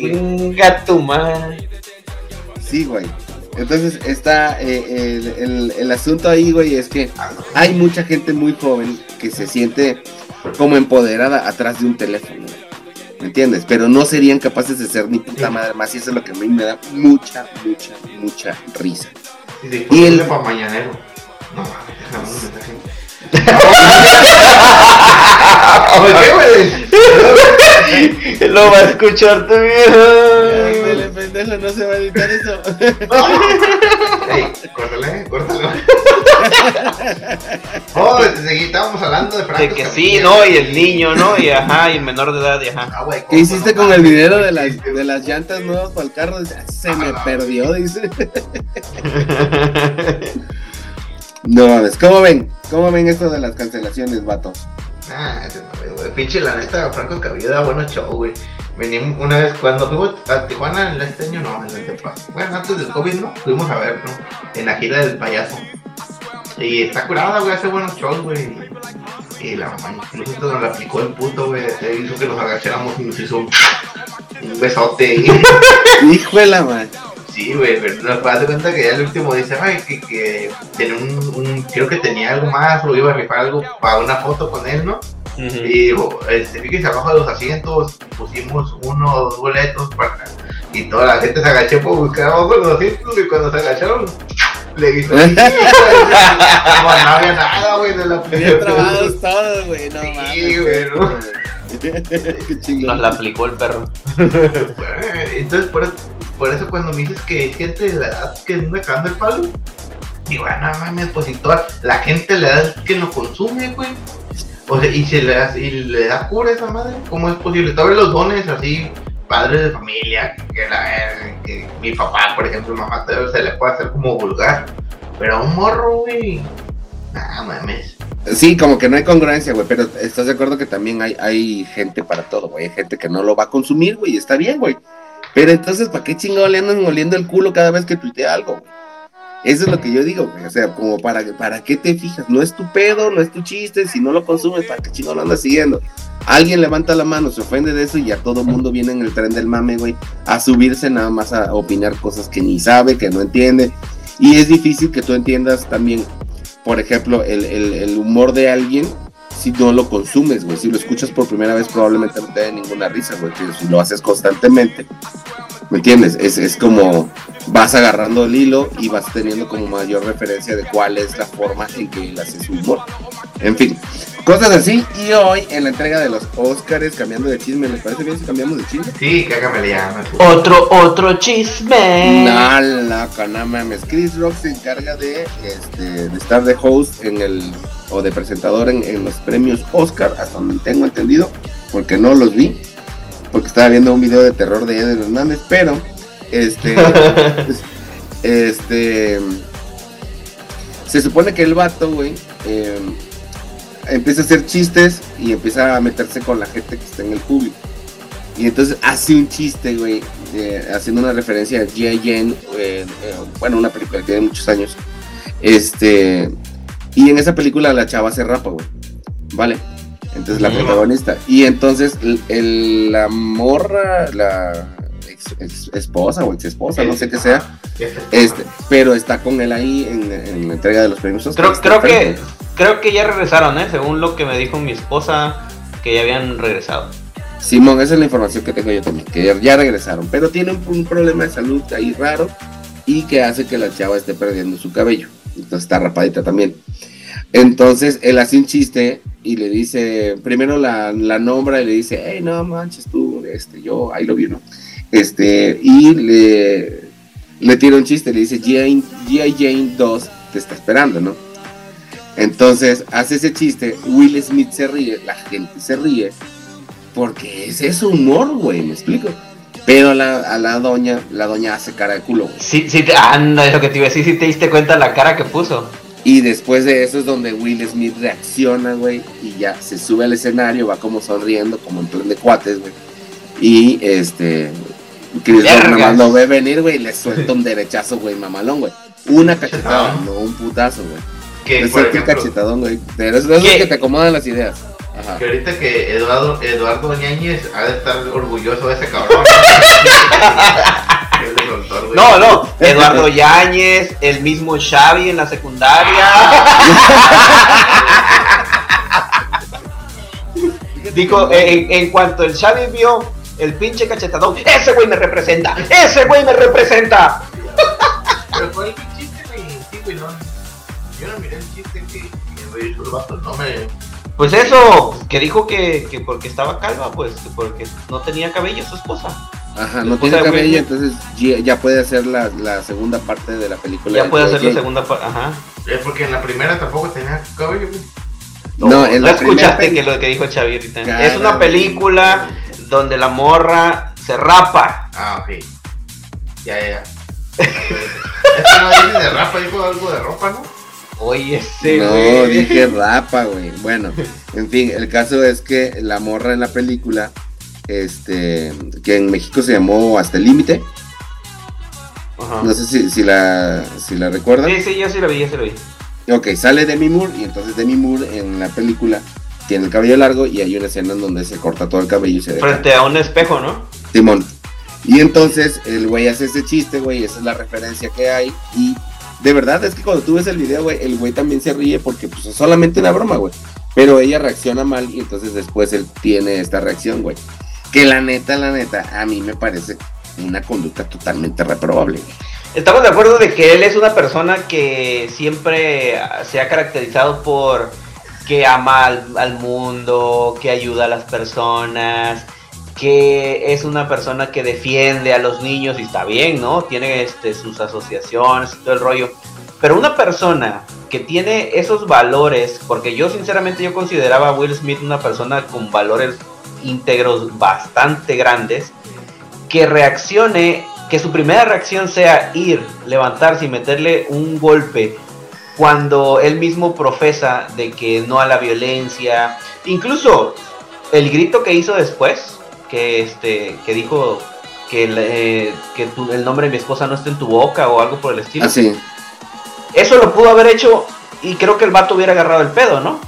¡Venga tu madre! Sí, güey. Entonces está eh, el, el- el asunto ahí, güey, es que hay mucha gente muy joven que se siente como empoderada atrás de un teléfono. güey. ¿Me entiendes? Pero no serían capaces de ser ni puta madre más y eso es lo que a mí me da mucha, mucha, mucha risa. Y Y el- para mañanero. No. Lo va a escuchar tu viejo. pendejo, no se va a editar eso. Ey, córtale, córtalo. Oh, seguí, estábamos hablando de Franco De que sí. ¿no? Y el niño, ¿no? Y ajá, y el menor de edad, y ajá. Ah, ¿Qué ¿cómo hiciste no con el dinero de las, de las llantas nuevas para el carro? Dice, Se me perdió, dice. No mames, ¿cómo ven? ¿Cómo ven esto de las cancelaciones, vato? Güey. Pinche, la neta, Franco Escamilla da buenos show, güey. Venimos una vez cuando fuimos a Tijuana el este año, no, el antepasado. Bueno, antes del COVID, ¿no? Fuimos a ver, ¿no? En la gira del payaso. Y está curada, güey, hace buenos shows, güey. Y la mamá incluso nos la aplicó el puto, güey. Hizo que nos agacháramos y nos hizo un, un besote. Hijo de la madre. Sí, güey, pero nos das de cuenta que ya el último dice, ay, que, que tenía un, un, creo que tenía algo más o iba a rifar algo para una foto con él, ¿no? Ujú. Y digo, este, fíjese abajo de los asientos pusimos uno o dos boletos para y toda la gente se agachó por buscar abajo de los asientos y cuando se agacharon le hizo como no había nada, güey, de la Bien trabados todos, güey, no Sí, mames. güey, ¿no? Qué chingón. Nos la aplicó el perro. Entonces, por, por eso cuando me dices que hay gente de la edad que anda cagando el palo, digo, ah, no mames, pues y toda la gente de la edad que lo consume, güey. O sea, y se le da, y le da cura a esa madre, ¿cómo es posible? Todavía los dones así, padres de familia, que, la, que mi papá, por ejemplo, mamá, se le puede hacer como vulgar. Pero a un morro, güey, nah, mames. Sí, como que no hay congruencia, güey, pero estás de acuerdo que también hay, hay gente para todo, güey. Hay gente que no lo va a consumir, güey, está bien, güey. Pero entonces, ¿para qué chingado le andan moliendo el culo cada vez que tuitea algo? Eso es lo que yo digo, güey. O sea, como para, para qué te fijas. No es tu pedo, no es tu chiste. Si no lo consumes, ¿para qué chingado lo andas siguiendo? Alguien levanta la mano, se ofende de eso y ya todo mundo viene en el tren del mame, güey, a subirse nada más a opinar cosas que ni sabe, que no entiende. Y es difícil que tú entiendas también, por ejemplo, el, el- humor de alguien si no lo consumes, güey. Si lo escuchas por primera vez, probablemente no te dé ninguna risa, güey. Si lo haces constantemente, ¿me entiendes? Es, es como vas agarrando el hilo y vas teniendo como mayor referencia de cuál es la forma en que él hace su humor. En fin, cosas así. Y hoy, en la entrega de los Oscars, cambiando de chisme, ¿les parece bien si cambiamos de chisme? Sí, cágame llamas. Otro, otro chisme. No, no mames. Chris Rock se encarga de, este, de estar de host en el, o de presentador en, en los premios Oscar, hasta donde tengo entendido, porque no los vi, porque estaba viendo un video de terror de Eder Hernández, pero, este, pues, este, se supone que el vato, güey, eh, empieza a hacer chistes y empieza a meterse con la gente que está en el público. Y entonces hace un chiste, güey, eh, haciendo una referencia a G.I. Jane, eh, eh, bueno, una película que tiene muchos años. Este, y en esa película la chava se rapa, güey. ¿Vale? Entonces la protagonista. Y entonces el- la morra, la ex, ex- esposa o ex esposa, no sé qué sea, este, pero está con él ahí en, en la entrega de los premios Oscar. Creo, creo que creo que ya regresaron, ¿eh? Según lo que me dijo mi esposa, que ya habían regresado. Simón, esa es la información que tengo yo también, que ya, ya regresaron, pero tiene un, un problema de salud ahí raro y que hace que la chava esté perdiendo su cabello. Entonces está rapadita también. Entonces él hace un chiste y le dice, primero la, la nombra y le dice, hey, no manches tú, este, yo, ahí lo vi, ¿no? Este, y le, le tira un chiste, le dice, G.I. Jane 2 te está esperando, ¿no? Entonces hace ese chiste, Will Smith se ríe, la gente se ríe, porque ese es humor, güey, me explico. Pero la, a la doña, la doña hace cara de culo. Sí, sí, anda, eso que te iba a decir, si te diste cuenta la cara que puso. Y después de eso es donde Will Smith reacciona, güey, y ya se sube al escenario, va como sonriendo, como en plan de cuates, güey. Y este, Chris nada lo ve venir, güey, y le suelta un derechazo, güey, mamalón, güey. Una cachetada, no un putazo, güey. Que, Le por ejemplo, cachetadón, güey. Pero es de esos ¿Qué? que te acomodan las ideas. Ajá. que ahorita que Eduardo, Eduardo Ñañez ha de estar orgulloso de ese cabrón. Él le soltó, güey. No, no, Eduardo Yáñez, el mismo Xavi en la secundaria. Dijo, en, en cuanto el Xavi vio el pinche cachetadón, ese güey me representa, ese güey me representa. Pero fue el chiste, güey. No. Yo no miré el chiste que, me el vato. No me. Pues eso, que dijo que, que porque estaba calva, pues que porque no tenía cabello su esposa. Ajá, no tiene cabello, entonces ya, ya puede hacer la, la segunda parte de la película. Ya de puede hacer la segunda parte, ajá. Es porque en la primera tampoco tenía cabello, güey. No, en no la escuchaste que lo que dijo Xavi ahorita. Cara, es una película donde la morra se rapa. Ah, ok. Ya, ya, ya. es que no dice de rapa, dijo algo de ropa, ¿no? Oye, ese No, dije rapa, güey. Bueno, en fin, el caso es que la morra en la película, este, que en México se llamó Hasta el Límite. Ajá. No sé si, si la, si la recuerdan. Sí, sí, yo sí lo vi, yo sí lo vi. Ok, sale Demi Moore y entonces Demi Moore en la película tiene el cabello largo y hay una escena en donde se corta todo el cabello y se deja Frente a un espejo, ¿no? Simón. Y entonces el güey hace ese chiste, güey, esa es la referencia que hay. Y de verdad es que cuando tú ves el video, güey, el güey también se ríe porque pues es solamente una broma, güey. Pero ella reacciona mal y entonces después él tiene esta reacción, güey. Que la neta, la neta, a mí me parece una conducta totalmente reprobable. Estamos de acuerdo de que él es una persona que siempre se ha caracterizado por que ama al, al mundo, que ayuda a las personas, que es una persona que defiende a los niños y está bien, ¿no? Tiene este, sus asociaciones y todo el rollo. Pero una persona que tiene esos valores, porque yo sinceramente yo consideraba a Will Smith una persona con valores íntegros bastante grandes, que reaccione, que su primera reacción sea ir, levantarse y meterle un golpe cuando él mismo profesa de que no a la violencia, incluso el grito que hizo después, que este, que dijo que, el, eh, que tu- el nombre de mi esposa no esté en tu boca o algo por el estilo. Así. Eso lo pudo haber hecho y creo que el vato hubiera agarrado el pedo, ¿no?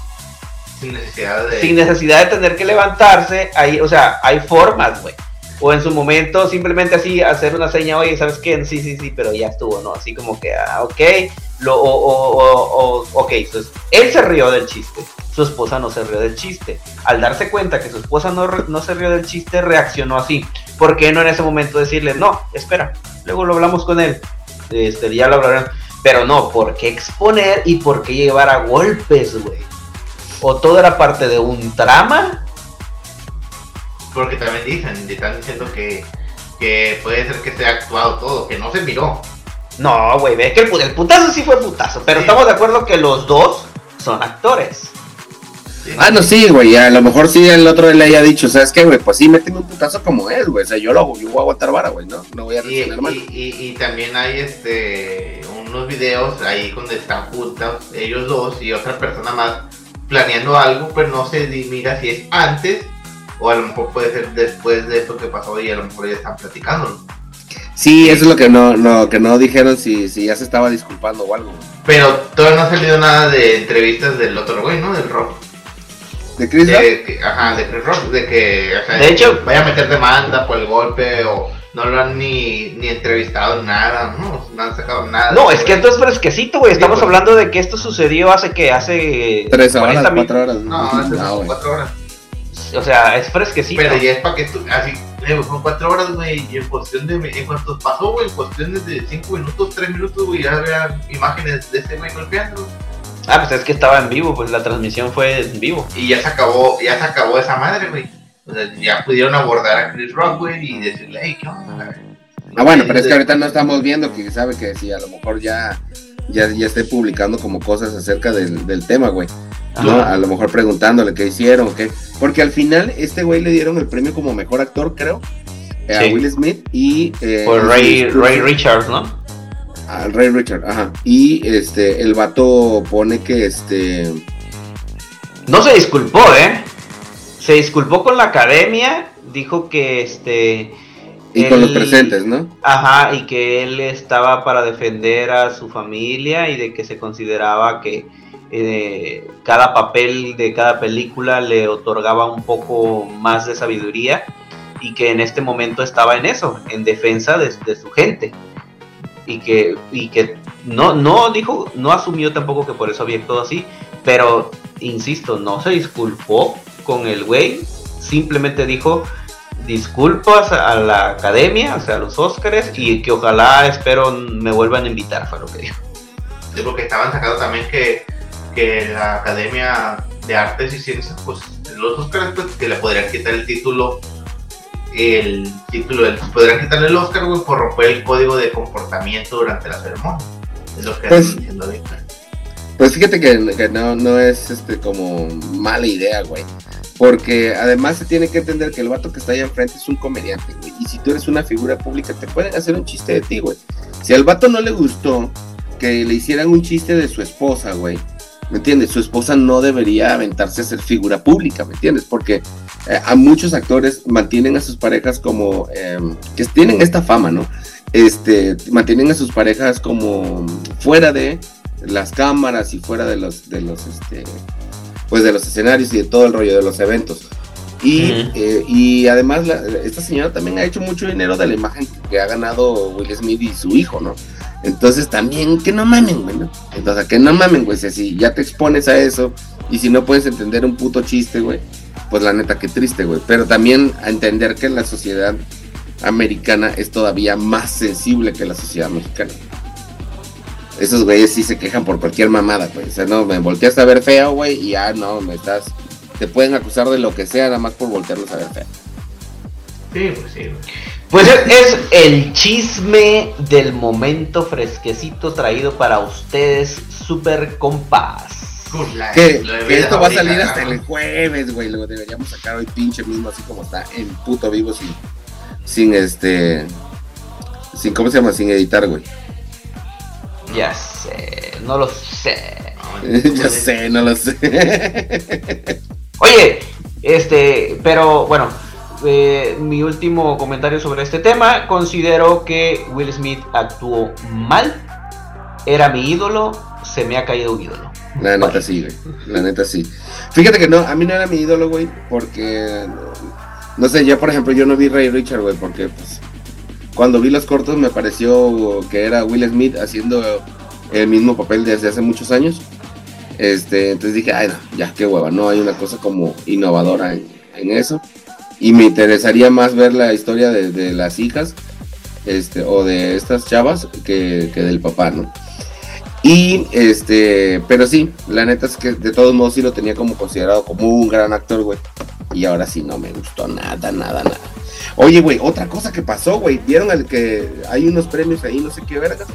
Sin necesidad de. Tener que levantarse, ahí, o sea, hay formas, güey. O en su momento simplemente así hacer una seña, oye, ¿sabes qué? Sí, sí, sí, pero ya estuvo, ¿no? Así como que, ah, ok, lo, o, o, o, ok, entonces, él se rió del chiste, su esposa no se rió del chiste. Al darse cuenta que su esposa no, no se rió del chiste, reaccionó así. ¿Por qué no en ese momento decirle, no, espera, luego lo hablamos con él? Este, ya lo hablarán. Pero no, ¿por qué exponer y por qué llevar a golpes, güey? ¿O todo era parte de un trama? Porque también dicen, están diciendo que, que puede ser que se ha actuado todo, que no se miró. No, güey, ve que el, el putazo sí fue putazo, pero Sí. estamos de acuerdo que los dos son actores. Sí. Ah, no, sí, güey. A lo mejor sí el otro le haya dicho, ¿sabes qué, güey? Pues sí, méteme un putazo como él, güey. O sea, yo lo hago, yo voy a aguantar vara, güey, ¿no? No voy a Y, reaccionar mal. y, y- y también hay este unos videos ahí donde están juntos ellos dos y otra persona más planeando algo, pero no se mira si es antes o a lo mejor puede ser después de esto que pasó y a lo mejor ya están platicando. ¿no? Sí, eso es lo que no, no, que no dijeron si, si ya se estaba disculpando o algo. Pero todavía no ha salido nada de entrevistas del otro güey, ¿no? Del rock. ¿De Chris Rock? De que- ajá, de Chris Rock, de que, o sea, De hecho- vaya a meter demanda por el golpe o no lo han ni, ni entrevistado nada, no, no han sacado nada. No, es que esto es fresquecito, güey. Estamos pues. hablando de que esto sucedió hace que hace Tres horas, 40 mil- cuatro horas. No, hace No, cuatro horas. O sea, es fresquecito. Pero ya es para que tú, así, eh, güey, son cuatro horas, güey, y en cuestión de, en cuanto pasó, güey, en cuestiones de cinco minutos, tres minutos, güey, ya había imágenes de ese güey golpeando, Ah, pues es que estaba en vivo, pues la transmisión fue en vivo. y ya se acabó, ya se acabó esa madre, güey. O sea, ya pudieron abordar a Chris Rock, güey, y decirle, hey, ¿qué onda? Ah, bueno, pero es que ahorita no estamos viendo que sabe que si a lo mejor ya, ya, ya esté publicando como cosas acerca del, del tema, güey. A lo mejor preguntándole qué hicieron, qué. Porque al final, este güey le dieron el premio como mejor actor, creo, eh, a. Will Smith y. eh, Por Ray, Ray Richards, ¿no? a Ray Richard, ajá. Y este, el vato pone que este. No se disculpó, ¿eh? Se disculpó con la academia, dijo que este... Y con los presentes, ¿no? Ajá, y que él estaba para defender a su familia y de que se consideraba que eh, cada papel de cada película le otorgaba un poco más de sabiduría y que en este momento estaba en eso, en defensa de, de su gente. y que, y que no, no dijo, no asumió tampoco que por eso había todo así, pero insisto, no se disculpó con el güey, simplemente dijo disculpas a la academia, o sea, a los Óscares, y que ojalá, espero, me vuelvan a invitar, fue lo que dijo. Sí, porque estaban sacando también que, que la Academia de Artes y Ciencias, pues los Óscares, pues que le podrían quitar el título, el título, del, podrían quitarle el Óscar, güey, por romper el código de comportamiento durante la ceremonia. Es lo que Pues- están diciendo ahorita. Pues fíjate que, que no, no es este como mala idea, güey. Porque además se tiene que entender que el vato que está ahí enfrente es un comediante, güey. Y si tú eres una figura pública, te pueden hacer un chiste de ti, güey. Si al vato no le gustó que le hicieran un chiste de su esposa, güey. ¿Me entiendes? Su esposa no debería aventarse a ser figura pública, ¿me entiendes? Porque eh, a muchos actores mantienen a sus parejas como eh, que tienen esta fama, ¿no? Este, mantienen a sus parejas como fuera de las cámaras y fuera de los de los este pues de los escenarios y de todo el rollo de los eventos. Y, eh, y además la- esta señora también ha hecho mucho dinero de la imagen que ha ganado Will Smith y su hijo no entonces también que no mamen güey ¿no? entonces que no mamen güey si así ya te expones a eso y si no puedes entender un puto chiste güey pues la neta que triste güey. Pero también a entender que la sociedad americana es todavía más sensible que la sociedad mexicana esos güeyes sí se quejan por cualquier mamada, güey. O sea, no, me volteas a ver feo, güey, y ya no, me estás. Te pueden acusar de lo que sea, nada más por voltearlos a ver feo. Sí, pues sí, güey. Pues es, el chisme del momento fresquecito traído para ustedes, super compas. La- Que, esto va a ahorita, salir ¿no? hasta el jueves, güey. Lo deberíamos sacar hoy pinche mismo, así como está, en puto vivo, sin, sin este. Sin, ¿cómo se llama? Sin editar, güey. Ya sé, no lo sé. ya sé, no lo sé. Oye, este, pero bueno, eh, mi último comentario sobre este tema, considero que Will Smith actuó mal, era mi ídolo, se me ha caído un ídolo. La neta sí, güey. La neta sí. Fíjate que no, a mí no era mi ídolo, güey, porque. No sé, ya por ejemplo, yo no vi Ray Richard, güey, porque pues. Cuando vi los cortos me pareció que era Will Smith haciendo el mismo papel desde hace muchos años. Este, entonces dije, ay, no, ya, qué hueva, no hay una cosa como innovadora en, eso. Y me interesaría más ver la historia de, de las hijas, este, o de estas chavas, que, que del papá, ¿no? Y este, pero sí, la neta es que de todos modos sí lo tenía como considerado como un gran actor, güey. Y ahora sí no me gustó nada, nada, nada. Oye, güey, otra cosa que pasó, güey. Vieron el que hay unos premios ahí, no sé qué vergas,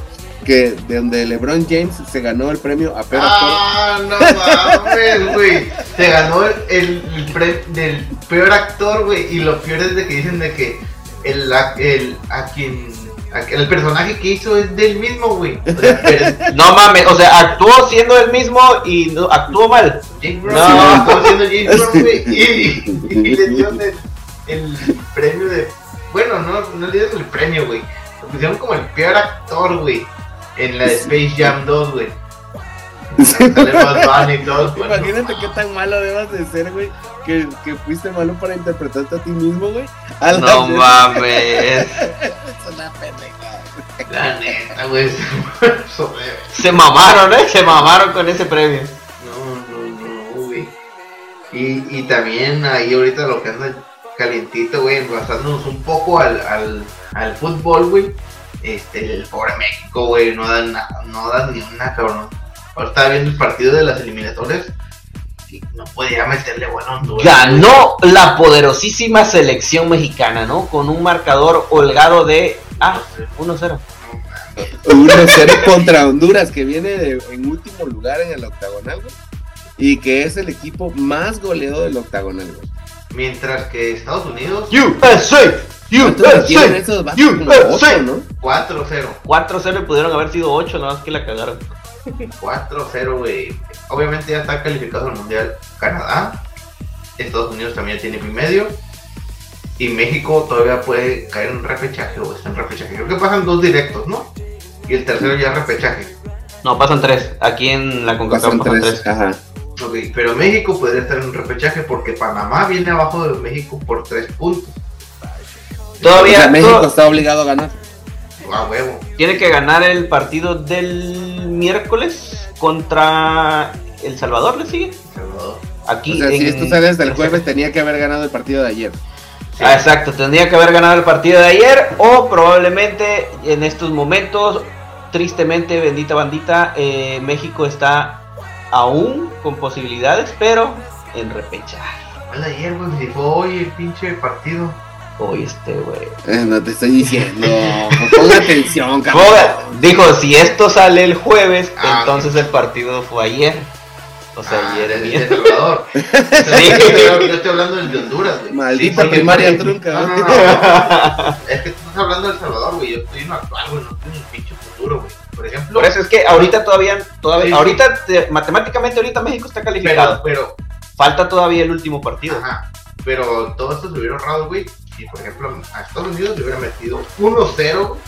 que de donde LeBron James se ganó el premio a peor actor. Ah, no mames, güey. Se ganó el, el, del peor actor, güey. Y lo peor es de que dicen de que el, el a quien el personaje que hizo es del mismo, güey. O sea, pero No mames, o sea, actuó siendo el mismo y no, actuó mal. James Brown No. estaba haciendo James Brown, güey. Y, y le dieron el, el premio de. Bueno, no, no le dieron el premio, güey. Lo pusieron como el peor actor, güey. En la de Space Jam 2, güey. Imagínate qué tan malo debas de ser, güey, que, que fuiste malo para interpretarte a ti mismo, güey. No vez. mames. Es una pendejada. La neta, güey. Se mamaron, ¿eh? Se mamaron con ese premio. No, no, no, güey. Y, y también ahí ahorita lo que anda calientito, güey, basándonos un poco al, al, al fútbol, güey. Este, el pobre México, güey, no dan nada, no dan ni una, cabrón. Ahora estaba viendo el partido de las eliminatorias y no podía meterle bueno a Honduras. Ganó la poderosísima selección mexicana, ¿no? Con un marcador holgado de. Ah, 1-0. 1-0 contra Honduras, que viene de- en último lugar en el octagonal, güey. Y que es el equipo más goleado del octagonal, güey. Mientras que Estados Unidos, USA, ¿Cuántos tienen USA. USA. ocho, ¿no? 4-0. 4-0 y pudieron haber sido 8, nada más que la cagaron. 4-0, güey. Obviamente ya está calificado al Mundial Canadá. Estados Unidos también tiene mi medio. Y México todavía puede caer en un repechaje o está en repechaje. Creo que pasan dos directos, ¿no? Y el tercero ya es repechaje. No, pasan 3. Aquí en la CONCACAF Pasan pasan tres. 3. Ajá. Ok, pero México podría estar en un repechaje porque Panamá viene abajo de México por 3 puntos. Todavía. O sea, México está obligado a ganar. A huevo. Tiene que ganar el partido del miércoles contra El Salvador, ¿le sigue? Salvador. Aquí O sea, si en- esto sale hasta el jueves, tenía que haber ganado el partido de ayer. Ah, exacto, tendría que haber ganado el partido de ayer o probablemente en estos momentos, tristemente, bendita bandita, eh, México está aún con posibilidades, pero en repechaje. ¿Cuál de ayer, güey? Fue hoy el pinche partido. Hoy este, güey. Eh, no te estoy diciendo. Pues Ponga atención, cabrón. Dijo, si esto sale el jueves, Ah, entonces el partido fue ayer. O sea, Ah, ayer de, es de bien. Salvador. Sí. Yo estoy hablando del de Honduras, güey. Maldita porque- primaria trunca, No, no, güey. no, no. Es que tú estás hablando del Salvador, güey. Yo estoy en lo actual, güey. No estoy en el pinche futuro, güey. Por ejemplo. Por eso es que ahorita todavía, todavía Sí. ahorita, te- matemáticamente ahorita México está calificado. pero, pero Falta todavía el último partido. Ajá. Pero todo esto se hubiera ahorrado, güey. Y por ejemplo, a Estados Unidos le hubiera metido 1-0. güey.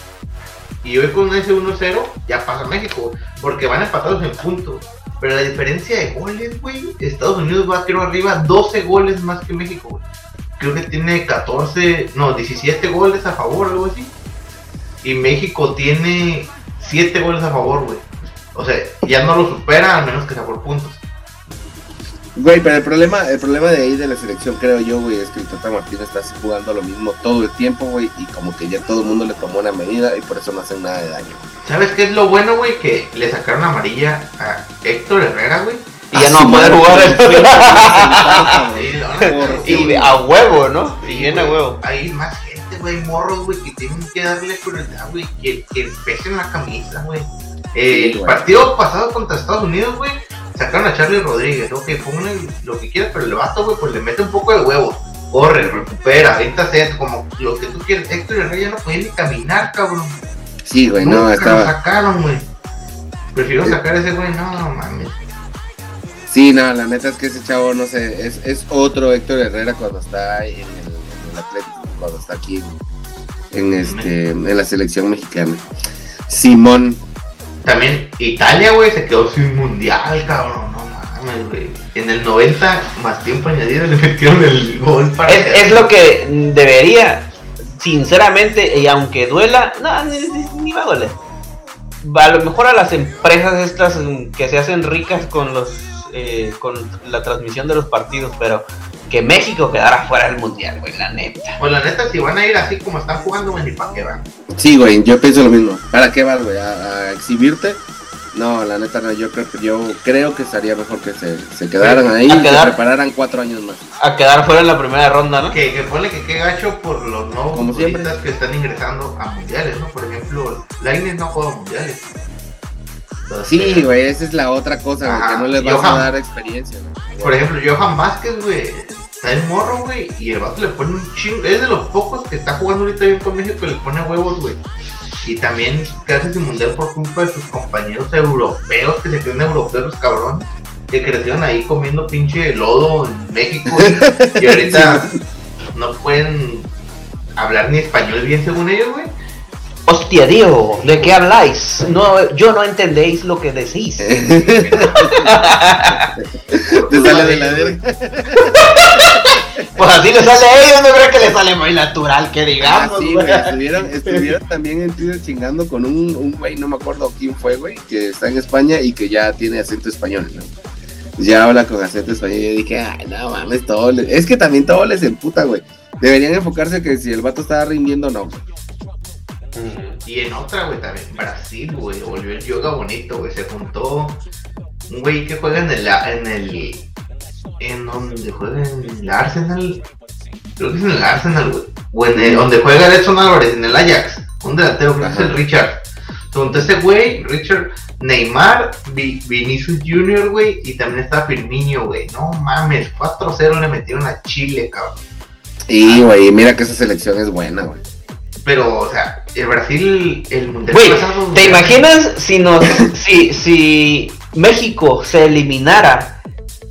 Y hoy con ese 1-0 ya pasa México. Porque van empatados en puntos. Pero la diferencia de goles, güey. Estados Unidos va creo arriba 12 goles más que México. Creo que tiene 14, no, 17 goles a favor, algo así. Y México tiene 7 goles a favor, güey. O sea, ya no lo supera, al menos que sea por puntos. Güey, pero el problema, el problema de ahí de la selección, creo yo, güey, es que el Tata Martino está jugando lo mismo todo el tiempo, güey, y como que ya todo el mundo le tomó una medida y por eso no hacen nada de daño. ¿Sabes qué es lo bueno, güey? Que le sacaron amarilla a Héctor Herrera, güey. Y ya no su va a poder madre, jugar. sí, y a huevo, ¿no? Sí, Y bien a huevo. Hay más gente, güey, morros, güey, que tienen que darle prioridad, güey, que, que pesen la camisa, güey. Eh, Sí, el güey. partido pasado contra Estados Unidos, güey, sacaron a Charlie Rodríguez, ok, ponle lo que quieras, pero el vato, güey, pues le mete un poco de huevo. Corre, recupera, ahorita set, como lo que tú quieres. Héctor Herrera ya no podía ni caminar, cabrón. Sí, güey, no, Nunca lo estaba. sacaron, güey. Prefiero sacar a ese güey, no, no mames. Sí, no, la neta es que ese chavo, no sé, es, es otro Héctor Herrera cuando está en el, en el Atlético, cuando está aquí en, en este, en la selección mexicana. Simón, También Italia, güey, se quedó sin mundial, cabrón. No mames, güey. En el 90, más tiempo añadido, le metieron el gol para. Es, lo que debería, sinceramente, y aunque duela, no, ni, ni- va a doler. A lo mejor a las empresas estas que se hacen ricas con los eh, con la transmisión de los partidos, pero que México quedara fuera del mundial, güey, la neta. Pues la neta, si van a ir así como están jugando, güey, ni para qué van. sí, güey, yo pienso lo mismo. ¿Para qué vas, güey? ¿A, a exhibirte? No, la neta no, yo creo que yo creo que estaría mejor que se, se quedaran ahí A y se quedar- prepararan cuatro años más. A quedar fuera en la primera ronda, ¿no? Que, que ponle que qué gacho por los nuevos Como siempre. que están ingresando a mundiales, ¿no? Por ejemplo, Lainez no juega mundiales. Entonces, Sí, güey, esa es la otra cosa, güey, Ajá, que no les vas Johan. a dar experiencia. güey. Por ejemplo, Johan Vázquez, güey, está en morro, güey, y el vato le pone un chingo. Es de los pocos que está jugando ahorita bien con México que le pone huevos, güey. Y también quedarse sin mundial por culpa de sus compañeros europeos que se creen europeos, cabrones, que crecieron ahí comiendo pinche lodo en México, y ahorita no pueden hablar ni español bien según ellos, güey. Hostia, Diego, ¿de qué habláis? No, yo no entendéis lo que decís. Te sale de la verga. Pues así le sale a ellos, no creo que le sale muy natural, que Ah, digamos. sí, güey. Estuvieron, estuvieron también en Twitter chingando con un, un güey, no me acuerdo quién fue, güey, que está en España y que ya tiene acento español, ¿no? Ya habla con acento español y yo dije, ay, no mames, todo le- Es que también todo les emputa, güey. Deberían enfocarse que si el vato estaba rindiendo, no. güey. Y en otra, güey, también Brasil, güey, volvió el yoga bonito, güey. Se juntó un güey que juega en el. En el. En donde juega en el Arsenal. Creo que es en el Arsenal, güey. O en el. Donde juega Edson Álvarez, en el Ajax. Un delantero, creo que es el Richard. Juntó ese güey, Richard, Neymar, Vi- Vinicius Jr., güey. Y también está Firmino, güey. No mames, 4-0 le metieron a Chile, cabrón. Y, güey, mira que esa selección es buena, güey. Pero, o sea, el Brasil, el mundial Güey, pasado, ¿te imaginas si nos, si, si México se eliminara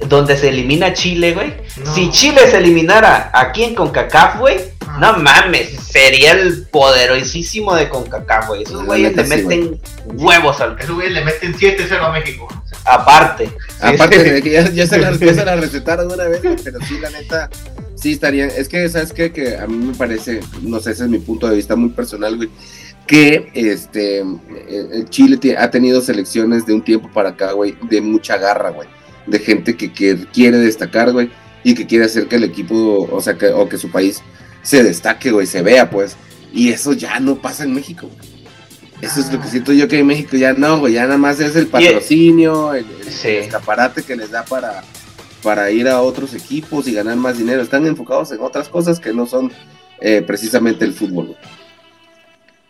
donde se elimina Chile, güey? No. Si Chile se eliminara aquí en CONCACAF, güey, Ah. no mames, sería el poderosísimo de CONCACAF, güey. Esos güeyes le sí, meten huevos al Esos güeyes le meten 7-0 a México. aparte. Aparte de que ya, ya se la, ya se la recetaron una vez, pero sí, la neta, Sí, estarían. Es que, ¿sabes qué? Que a mí me parece, no sé, ese es mi punto de vista muy personal, güey. Que este el Chile ha tenido selecciones de un tiempo para acá, güey, de mucha garra, güey. De gente que, quiere destacar, güey, y que quiere hacer que el equipo, o sea, que, o que su país se destaque, güey, se vea, pues. Y eso ya no pasa en México, güey. Eso es lo que siento yo que en México ya no, güey, ya nada más es el patrocinio, el, escaparate que les da para, para ir a otros equipos y ganar más dinero. Están enfocados en otras cosas que no son eh, precisamente el fútbol.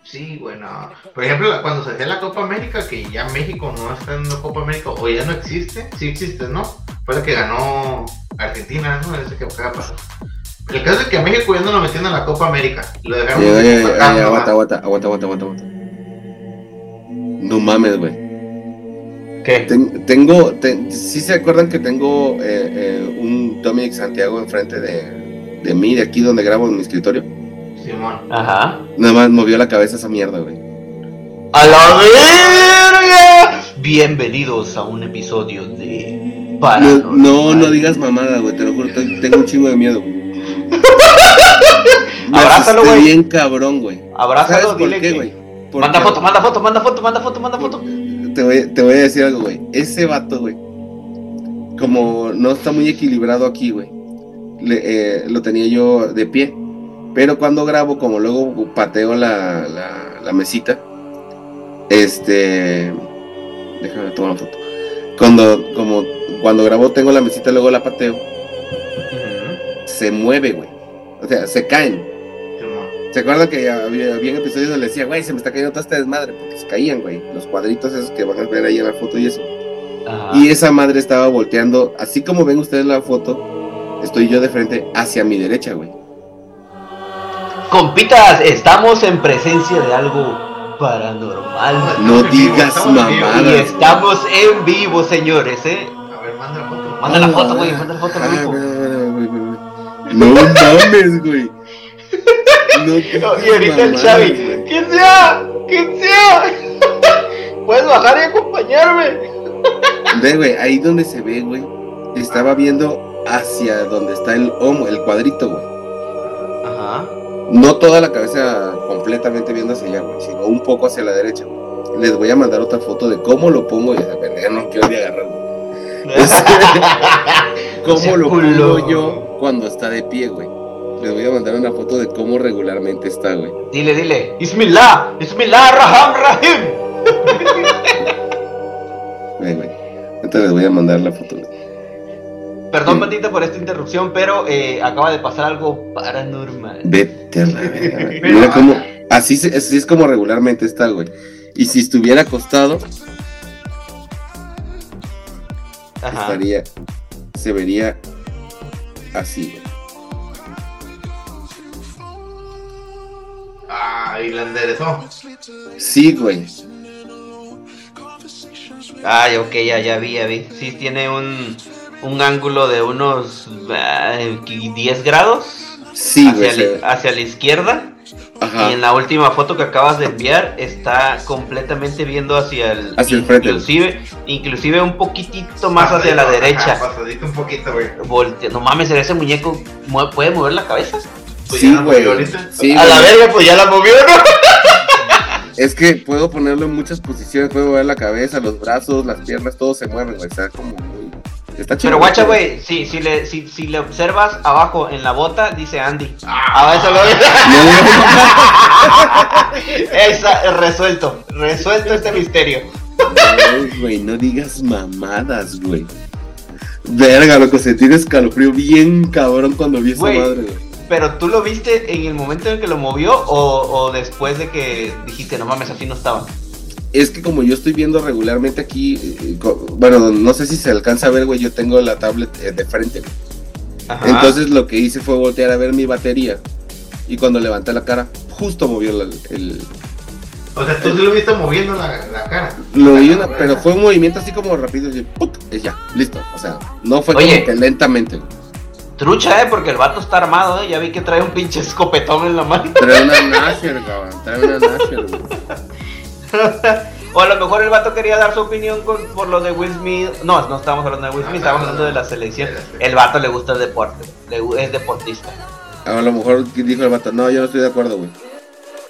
Sí, bueno, por ejemplo, cuando se hacía la Copa América, que ya México no está en la Copa América, o ya no existe, sí existe, ¿no? Fue la que ganó Argentina, ¿no? Ese que pasó. El caso es que a México ya no lo metieron en la Copa América. Lo dejaron. aguanta, aguanta, aguanta, aguanta, aguanta. No mames, güey. ¿Qué? tengo, ¿sí se acuerdan que tengo eh, eh, un Dominic Santiago enfrente de, de mí, de aquí donde grabo en mi escritorio? Simón. Ajá. Nada más movió la cabeza esa mierda, güey. ¡A la verga! Bienvenidos a un episodio de No, no, no digas mamada, güey. Te lo juro, tengo un chingo de miedo, güey. Abrázalo, güey. bien cabrón, güey. Abrázalo, dile qué, güey Manda foto, manda foto, manda foto, manda foto, manda foto. Te voy, te voy a decir algo, güey. Ese vato, güey, como no está muy equilibrado aquí, güey, eh, lo tenía yo de pie. Pero cuando grabo, como luego pateo la, la, mesita, este. Déjame tomar una foto. Cuando, como, cuando grabo, tengo la mesita, luego la pateo. Se mueve, güey. O sea, se caen ¿Se acuerdan que había, episodios donde le decía, güey, se me está cayendo toda esta desmadre? Porque se caían, güey. Los cuadritos esos que van a ver ahí en la foto y eso. Y esa madre estaba volteando, así como ven ustedes la foto, estoy yo de frente hacia mi derecha, güey. Compitas, estamos en presencia de algo paranormal. No digas mamadas. Y estamos en vivo, señores, ¿eh? A ver, manda la foto. Manda la foto, güey, manda la foto, ah, No mames, güey. y ahorita el Xavi, ¡que sea! ¡que sea! Puedes bajar y acompañarme. Ve, güey, ahí donde se ve, güey, estaba viendo hacia donde está el homo, el cuadrito, güey. Ajá. No toda la cabeza completamente viendo hacia allá, güey, sino un poco hacia la derecha. Les voy a mandar otra foto de cómo lo pongo y de pendeja no quiero ni agarrarlo. ¿Cómo lo pongo yo cuando está de pie, güey? Les voy a mandar una foto de cómo regularmente está, güey. Dile, dile. Ismillah, Ismillah, Raham, Rahim. Güey, güey. Entonces les voy a mandar la foto. Perdón, Matita, por esta interrupción, pero eh, acaba de pasar algo paranormal. Vete a la verga. Mira cómo. Así, así es como regularmente está, güey. Y si estuviera acostado, estaría. Se vería así, güey. Ah, y la enderezó. Sí, güey. Ay, ok, ya, ya vi, ya vi. Sí, tiene un, un ángulo de unos 10 grados. Sí, hacia, güey, la, hacia la izquierda. Ajá. Y en la última foto que acabas de enviar está completamente viendo hacia el, hacia el frente. Inclusive, inclusive un poquitito más hacia la derecha. pasadito un poquito, güey. no mames, ese muñeco puede mover la cabeza. Pues sí, güey. a la verga, pues ya la movió, ¿no? Es que puedo ponerlo en muchas posiciones, puedo mover la cabeza, los brazos, las piernas, todo se mueve, güey. Está como muy. Está chido. Pero guacha, güey, si, si, le, si, si le observas abajo en la bota, dice Andy. Ah, eso lo Esa, resuelto, resuelto este misterio. Güey, no digas mamadas, güey. Verga, loco, se tiene escalofrío bien cabrón cuando vi esa madre, güey. Pero tú lo viste en el momento en que lo movió o, después de que dijiste, no mames, así no estaba. Es que como yo estoy viendo regularmente aquí, eh, bueno, no sé si se alcanza a ver, güey, yo tengo la tablet eh, de frente. Entonces lo que hice fue voltear a ver mi batería y cuando levanté la cara, justo movió el... O sea, tú sí lo viste moviendo la, cara. Lo vi, una, pero fue un movimiento así como rápido y, y ya, listo. O sea, no fue como que lentamente. Trucha, eh, porque el vato está armado, eh. Ya vi que trae un pinche escopetón en la mano. Trae una Nasher, cabrón. Trae una Nasher, O a lo mejor el vato quería dar su opinión con, por lo de Will Smith. No, no estábamos hablando de Will Smith, estábamos estábamos hablando de la hablando selección. de la selección. El vato le gusta el deporte, le es deportista. A lo mejor dijo el vato, no, yo no estoy de acuerdo, güey.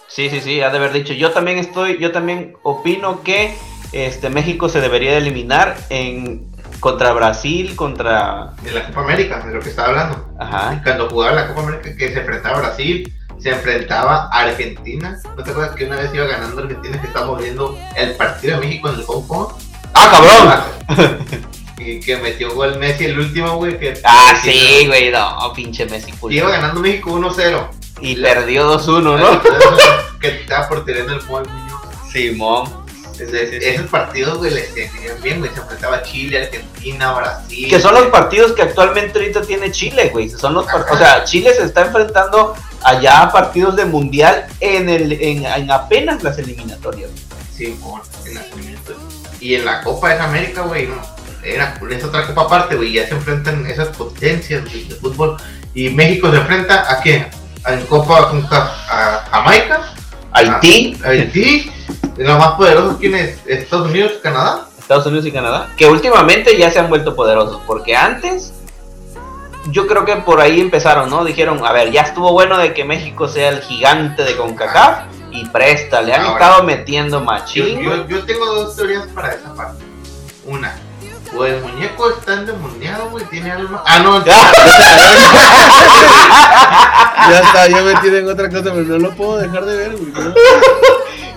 Sí, sí, sí, ha de haber dicho. Yo también estoy, yo también opino que este México se debería de eliminar en contra Brasil, contra De la Copa América, de lo que estaba hablando. ajá. Cuando jugaba la Copa América, que se enfrentaba a Brasil, se enfrentaba a Argentina. ¿No te acuerdas que una vez iba ganando Argentina que estábamos viendo el partido de México en el Hong Kong? ¡Ah, cabrón! y que metió gol Messi el último, güey. Que Ah, sí, güey, no, pinche Messi culo. Iba ganando México 1-0. Y perdió 2-1, ¿no? que estaba por tener el Muñoz. Simón. Entonces, Sí, sí, sí. Esos partidos, güey, les tenían bien, güey. Se enfrentaba Chile, Argentina, Brasil. Que son los partidos que actualmente ahorita tiene Chile, güey. Son los o sea, Chile se está enfrentando allá a partidos de mundial en el en, en apenas las eliminatorias. Sí, por- en las eliminatorias. Y en la Copa de América, güey, no. Era, es otra copa aparte, güey. Ya se enfrentan esas potencias güey, de fútbol. Y México se enfrenta a quién? En Copa a Jamaica, Haití, a Haití. Los más poderosos, ¿quién es? Estados Unidos, Canadá. Estados Unidos y Canadá, que últimamente ya se han vuelto poderosos, porque antes yo creo que por ahí empezaron, ¿no? Dijeron, a ver, ya estuvo bueno de que México sea el gigante de CONCACAF y presta, le han Ahora. estado metiendo Yo, machín. yo, yo tengo dos teorías para esa parte. Una, o el muñeco está endemoniado, güey, tiene alma. Ah, no, Ya está, yo metido en otra cosa, pero no lo puedo dejar de ver, güey. ¿no?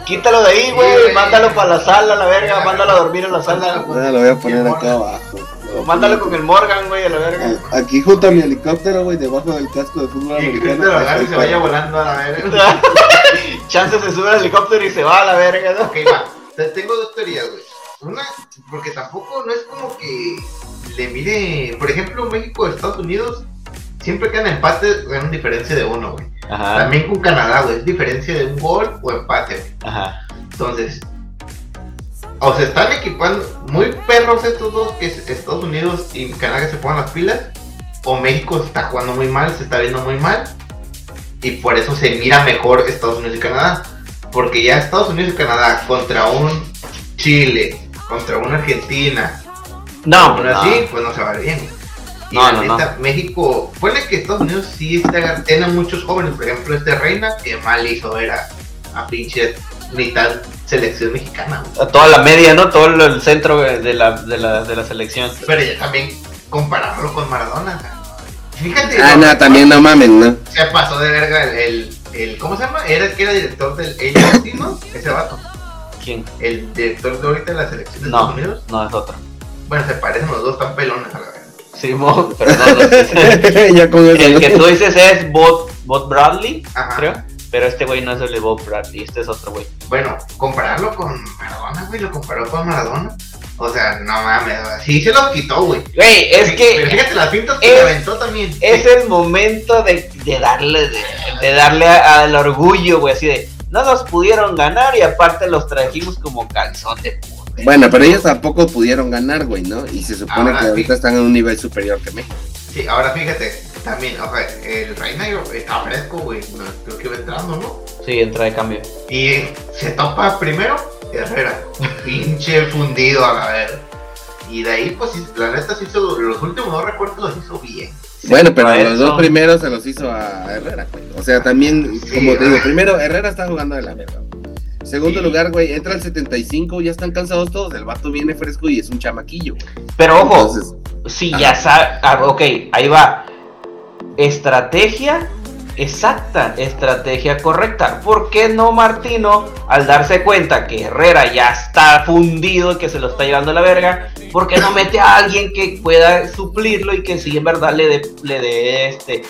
Quítalo de ahí, güey, mándalo para la sala, la verga, mándalo a dormir en la sala. Ah, lo voy a poner acá abajo. O mándalo con el Morgan, güey, a la verga. Aquí junto a mi helicóptero, güey, debajo del casco de fútbol y que americano. te lo agarre y se vaya volando a la verga. Chance se sube al helicóptero y se va a la verga, ¿no? Ok, va. Te- Tengo dos teorías, güey. Una, porque tampoco no es como que le mire. Por ejemplo, México Estados Unidos, siempre que en empate, ganan diferencia de uno, güey. Ajá, También con Canadá, güey, es diferencia de un gol o empate, güey. ajá. Entonces, o se están equipando muy perros estos dos, que es Estados Unidos y Canadá que se pongan las pilas, o México está jugando muy mal, se está viendo muy mal, y por eso se mira mejor Estados Unidos y Canadá. Porque ya Estados Unidos y Canadá contra un Chile, contra una Argentina, No, aún no. así, pues no se va bien. Y No, la no, neta, México, puede que Estados Unidos sí está, tiene muchos jóvenes, por ejemplo, este Reina, que mal hizo era a pinche mitad selección mexicana. A toda la media, ¿no? Todo el- centro de la, de la, de la selección. Pero ya también compararlo con Maradona. Fíjate, Ah, no, que también no mamen, ¿no? se pasó de verga el, el, el- ¿cómo se llama? Era el que era director del AFC, ¿no? Ese vato. ¿Quién? El director de ahorita de la selección de No, Estados Unidos. no es otro. Bueno, se parecen los dos, tan pelones a la verga. Simón, pero no, no sé. ya con eso. El ¿no? que tú dices es Bot, Bot Bradley, Ajá. creo. Pero este güey no es el de Bob Bradley, este es otro güey. Bueno, compararlo con Maradona, güey, lo comparó con Maradona. O sea, no mames, sí se los quitó, güey. Güey, es Pero que fíjate las pintas que es- le aventó también. es el momento de, de darle de, de darle al orgullo, güey, así de no nos pudieron ganar y aparte los trajimos como calzón de puta. Bueno, pero ellos tampoco pudieron ganar, güey, ¿no? Y se supone Ahora que sí. ahorita están en un nivel superior que México. Sí, ahora fíjate, también, o sea, el Reina está fresco, güey. Creo que va entrando, ¿no? Sí, entra de cambio. Y se topa primero Herrera. Pinche fundido a la verga. Y de ahí, pues, la neta se hizo, los últimos dos recuerdos los hizo bien. Bueno, pero los dos primeros se los hizo a Herrera, güey. O sea, también, Sí, como te digo, primero Herrera está jugando de la verga. Segundo Sí. lugar, güey, entra el 75, ya están cansados todos. El vato viene fresco y es un chamaquillo. güey. Pero ojo, Entonces, Ajá. ya sabe. ah, ok, ahí va. Estrategia exacta, estrategia correcta. ¿Por qué no Martino, al darse cuenta que Herrera ya está fundido, que se lo está llevando a la verga, ¿por qué no mete a alguien que pueda suplirlo y que sí en verdad le dé, le dé este,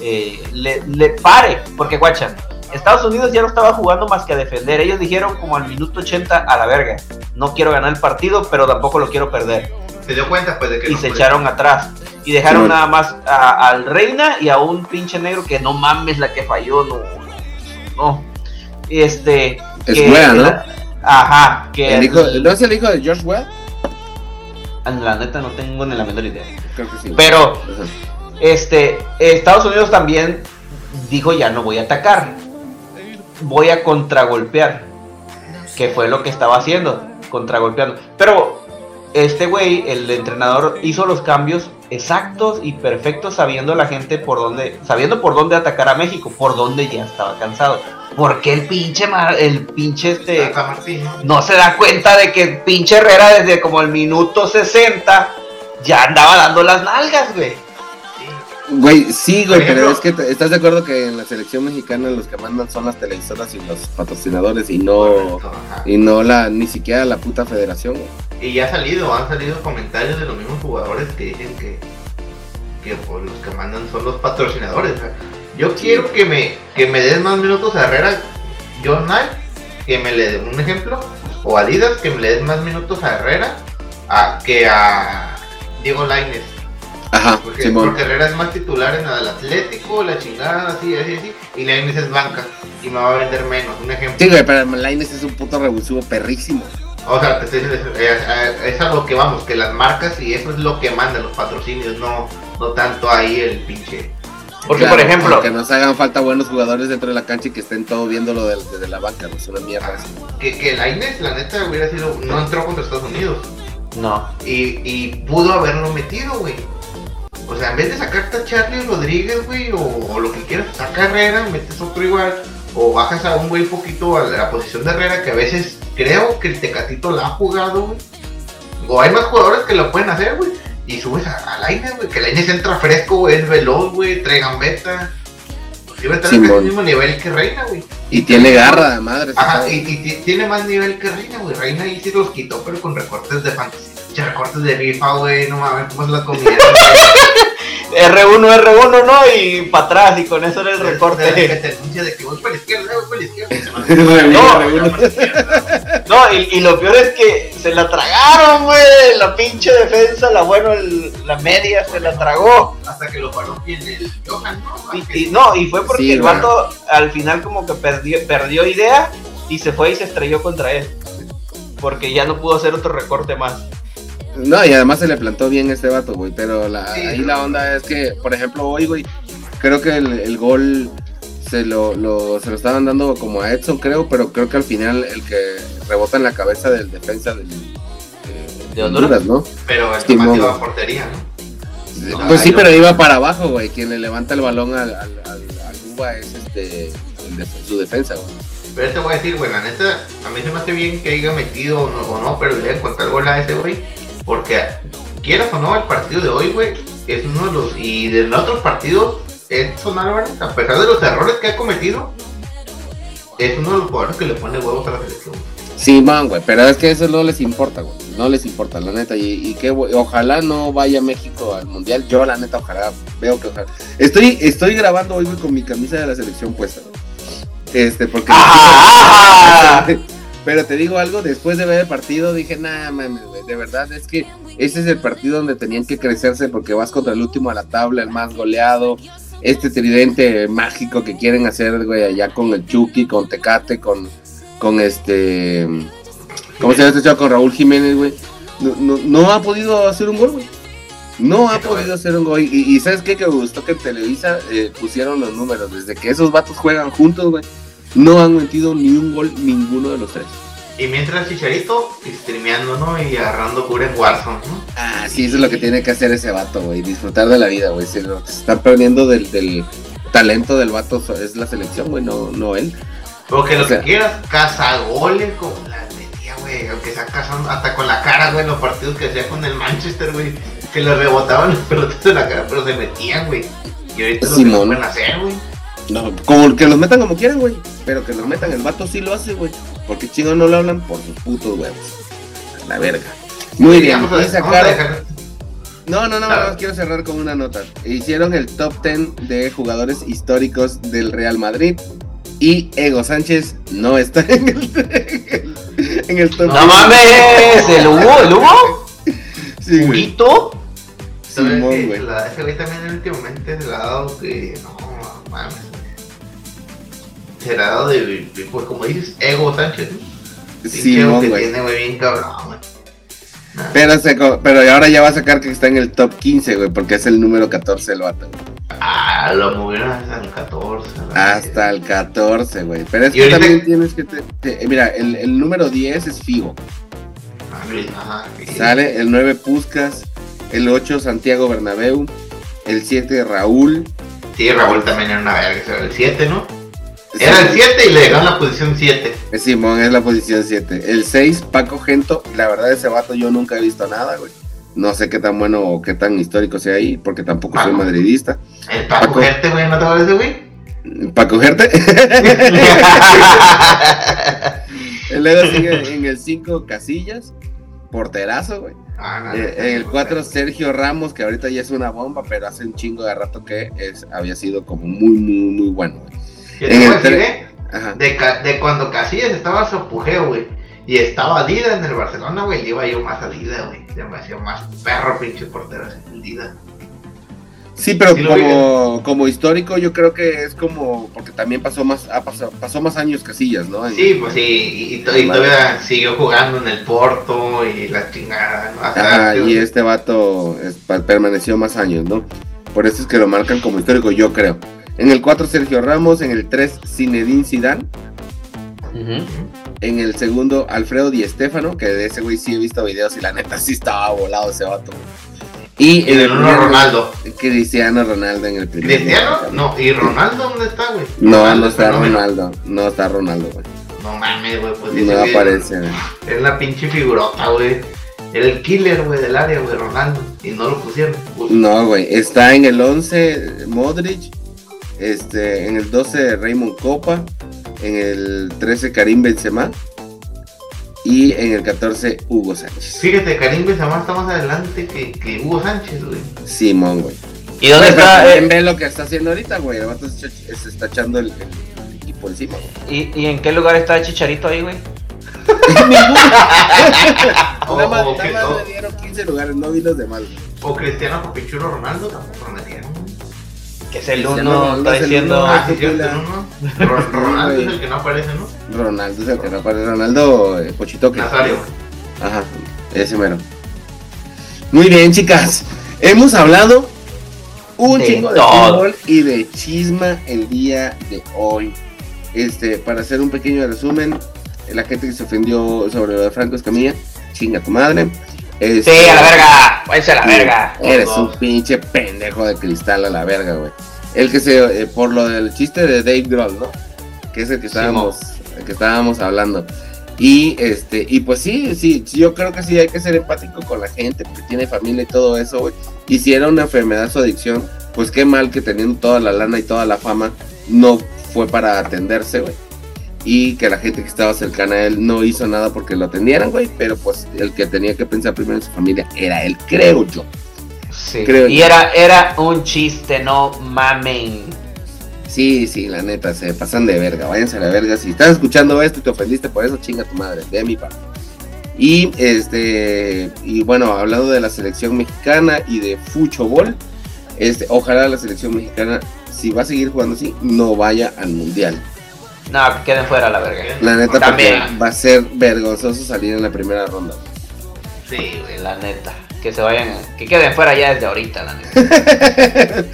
eh, le, le pare? Porque guacha, Estados Unidos ya no estaba jugando más que a defender. Ellos dijeron como al minuto 80 a la verga. No quiero ganar el partido, pero tampoco lo quiero perder Se dio cuenta, pues, de que y no se echaron atrás. Y dejaron Sí, nada más a- al Reina y a un pinche negro que no mames la que falló, no. No. Este. Es que- Wea, ¿no? Ajá, que. el hijo, ¿No es el hijo de George Well? La neta no tengo ni la menor idea. Creo que sí. Pero, Ajá. este. Estados Unidos también dijo: Ya no voy a atacar. Voy a contragolpear. que fue lo que estaba haciendo, contragolpeando. Pero este güey, el entrenador, hizo los cambios exactos y perfectos sabiendo la gente por dónde, sabiendo por dónde atacar a México, por dónde ya estaba cansado. Porque el pinche, el pinche este, no se da cuenta de que el pinche Herrera desde como el minuto 60 ya andaba dando las nalgas, güey. Güey, sí, güey, pero es que estás de acuerdo que en la selección mexicana los que mandan son las televisoras y los patrocinadores y no y no la ni siquiera la puta federación. Y ya ha salido, han salido comentarios de los mismos jugadores que dicen que que pues, los que mandan son los patrocinadores. Yo quiero que me que me des más minutos a Herrera, John Knight, que me le dé un ejemplo, o Adidas que me le des más minutos a Herrera a, que a Diego Lainez Ajá, porque, porque, Herrera es más titular en el Atlético, la chingada, así, así, así. Y Lainez es banca y me va a vender menos. Un ejemplo. Sí, güey, pero Lainez es un puto revulsivo perrísimo. O sea, te estoy es, a lo que vamos, que las marcas y eso es lo que mandan los patrocinios, no, no tanto ahí el pinche. Porque, por ejemplo. Que nos hagan falta buenos jugadores dentro de la cancha y que estén todo viéndolo desde, la banca, no es una mierda. que, que Lainez, la neta, hubiera sido. No entró contra Estados Unidos. No. Y, y pudo haberlo metido, güey. O sea, en vez de sacarte a Charlie Rodríguez, güey, o, lo que quieras, saca Herrera, metes otro igual, o bajas a un güey poquito a la posición de Herrera, que a veces creo que el Tecatito la ha jugado, güey. O hay más jugadores que lo pueden hacer, güey. Y subes a, a Lainez, güey, que Lainez entra fresco, güey, es veloz, güey, trae gambeta. Estar al mismo nivel que Reina, güey. Y, tiene garra, madre. Ajá, y, y, tiene más nivel que Reina, güey. Reina ahí sí los quitó, pero con recortes de fantasía recortes de rifa, güey, no mames, cómo es la comida. R1, R1, ¿no? Y para atrás, y con eso era el recorte. Que te anuncia de que voy para la izquierda, voy para la izquierda. no, y, y, lo peor es que se la tragaron, güey. La pinche defensa, la bueno, el, la media se la tragó. Hasta que lo paró bien el Johan, ¿no? Y, no, y fue porque el vato al final como que perdió, perdió idea y se fue y se estrelló contra él. Porque ya no pudo hacer otro recorte más. No, y además se le plantó bien este vato, güey. Pero la, ahí la onda es que, por ejemplo, hoy, güey, creo que el, gol se lo, lo, se lo estaban dando como a Edson, creo, pero creo que al final el que rebota en la cabeza del defensa del, de, Honduras, ¿no? Pero el tomate iba a portería, ¿no? Pues sí, pero iba para abajo, güey. Quien le levanta el balón al, al, al, es este, su defensa, güey. Pero te voy a decir, güey, la neta, a mí se me hace bien que haya metido o no, o no pero le encontrar el gol a ese, güey porque quieras o no, el partido de hoy, güey, es uno de los. Y de los otros partidos, Edson Álvarez, a pesar de los errores que ha cometido, es uno de los jugadores que le pone huevos a la selección. Sí, man, güey, pero es que eso no les importa, güey. No les importa, la neta. Y, que ojalá no vaya México al mundial. Yo, la neta, ojalá, veo que ojalá. Estoy, estoy grabando hoy, güey, con mi camisa de la selección puesta, güey. Este, porque. ¡Ah! Pero te digo algo, después de ver el partido dije, nah, mames, de verdad es que ese es el partido donde tenían que crecerse porque vas contra el último a la tabla, el más goleado, este tridente mágico que quieren hacer, güey, allá con el Chucky, con Tecate, con, con este, ¿cómo se llama este chavo? Con Raúl Jiménez, güey. No, no, ha podido hacer un gol, güey. No ha podido hacer un gol. Y, ¿sabes qué? Que me gustó que en Televisa eh, pusieron los números. Desde que esos vatos juegan juntos, güey no han metido ni un gol ninguno de los tres. Y mientras Chicharito streameando, ¿no? Y agarrando cura en Warzone, ¿no? Ah, sí, eso es lo que tiene que hacer ese vato, güey. Disfrutar de la vida, güey. Se, se están perdiendo del, del, talento del vato, es la selección, güey, no, no él. Porque lo que quieras, caza goles como la metía, güey. Aunque sea cazando hasta con la cara, güey, los partidos que hacía con el Manchester, güey. Que le rebotaban los pelotas en la cara, pero se metían, güey. Y ahorita lo que pueden hacer, güey. No, como que los metan como quieran, güey. Pero que los metan, el vato sí lo hace, güey. Porque chino no lo hablan por sus putos huevos. La verga. Muy bien, No, no, no, no, quiero cerrar con una nota. Hicieron el top 10 de jugadores históricos del Real Madrid. Y Ego Sánchez no está en el, en el top. ¡No mames! ¿El Hugo? ¿El Hugo? Sí, ¿Huguito? Simón, güey. Ese güey también últimamente le ha dado que. No, mames será de, de, pues como dices, Ego Sánchez, ¿no? Sí, que tiene, güey, bien cabrón, Ah. Pero, se pero ahora ya va a sacar que está en el top 15, güey, porque es el número 14 el vato. güey. Ah, lo movieron hasta el 14. la Hasta el 14, güey. Pero es que ahorita- también tienes que... te- te- mira, el, el número 10 es Figo. Ah, ajá. Sale el 9 Puscas, el 8 Santiago Bernabéu, el 7 Raúl. Sí, Raúl también era una verga, el 7, ¿no? Era el 7 y le dejaron la posición 7. Eh, Simón es la posición 7. El 6, Paco Gento. La verdad, ese vato yo nunca he visto nada, güey. No sé qué tan bueno o qué tan histórico sea ahí, porque tampoco soy Paco. madridista. El Paco Paco. Gerte, güey, ¿no te parece, güey? ¿Para cogerte? Luego sigue en el 5, Casillas. Porterazo, güey. Ah, no, Eh, no, en el no, 4, no. Sergio Ramos, que ahorita ya es una bomba, pero hace un chingo de rato que es, había sido como muy, muy, muy bueno, güey. Yo en te voy el a decir, tre- ¿eh? De, cuando Casillas estaba a su apogeo, güey. Y estaba Dida en el Barcelona, güey. Le iba yo más a Dida, güey. Se me hacía más perro, pinche portero Dida. Sí, pero Sí lo como, como histórico yo creo que es como, porque también pasó más, ha pasado, pasó más años Casillas, ¿no? En- Sí, pues sí. Y, y to- y todavía siguió jugando en el Porto y la chingada, ¿no? Hasta- Ajá, y este vato es- permaneció más años, ¿no? Por eso es que lo marcan como histórico, yo creo. En el 4, Sergio Ramos. En el 3, Zinedine Zidane. Ujú. En el segundo, Alfredo Di Stéfano, que de ese güey sí he visto videos y la neta sí estaba volado ese vato. Y Y en el uno primero, Ronaldo. Cristiano Ronaldo en el primer. ¿Cristiano? No. ¿Y Ronaldo dónde está, güey? No, Ronaldo no es está fenómeno. Ronaldo. No está Ronaldo, güey. No mames, güey. Pues ese No aparece, güey. Es la pinche figurota, güey. Era el killer, güey, del área, güey, Ronaldo. Y no lo pusieron. Pues, No, güey. Está en el 11 Modric. Este, en el 12 Raymond Copa. En el 13 Karim Benzema. Y en el 14 Hugo Sánchez. Fíjate, Karim Benzema está más adelante que, que Hugo Sánchez, güey. Simón, güey. ¿Y dónde Pero está? también eh, lo que está haciendo ahorita, güey. El vato se, está echando el, el- el equipo encima, güey. ¿y, ¿Y en qué lugar está Chicharito ahí, güey? O, nada más, le dieron 15 lugares, no vi los demás. güey. o Cristiano Copichulo Ronaldo tampoco lo metieron. güey. Que es el uno, está es el diciendo... Ah. Ro- Ronaldo es el que no aparece, ¿no? Ronaldo es el que no aparece. Ronaldo eh, Pochitoque. Nazario. Ajá, ese mero. Muy bien, chicas. Hemos hablado un De chingo de todo. fútbol y de chisma el día de hoy. Este, para hacer un pequeño resumen, la gente que se ofendió sobre lo de Franco Escamilla, chinga tu madre. Este, Sí, a la verga, váyanse a la verga. Eres un pinche pendejo de cristal a la verga, güey. El que se, eh, por lo del chiste de Dave Grohl, ¿no? Que es el que estábamos, el que estábamos hablando. Y este, y pues sí, sí, yo creo que sí hay que ser empático con la gente, porque tiene familia y todo eso, güey. Y si era una enfermedad su adicción, pues qué mal que teniendo toda la lana y toda la fama, no fue para atenderse, güey. Y que la gente que estaba cercana a él no hizo nada porque lo atendieran, güey. Pero pues el que tenía que pensar primero en su familia era él, creo yo. Sí. Creo y yo. era, era un chiste, no mamen. Sí, sí, la neta, se pasan de verga. Váyanse a la verga. Si estás escuchando esto y te ofendiste por eso, chinga tu madre, de mi parte. Y este, y bueno, hablando de la selección mexicana y de Fuchobol, este, ojalá la selección mexicana, si va a seguir jugando así, no vaya al mundial. No, que queden fuera la verga. La neta, También. va a ser vergonzoso salir en la primera ronda. Sí, güey. La neta. Que se vayan, que queden fuera ya desde ahorita, la neta.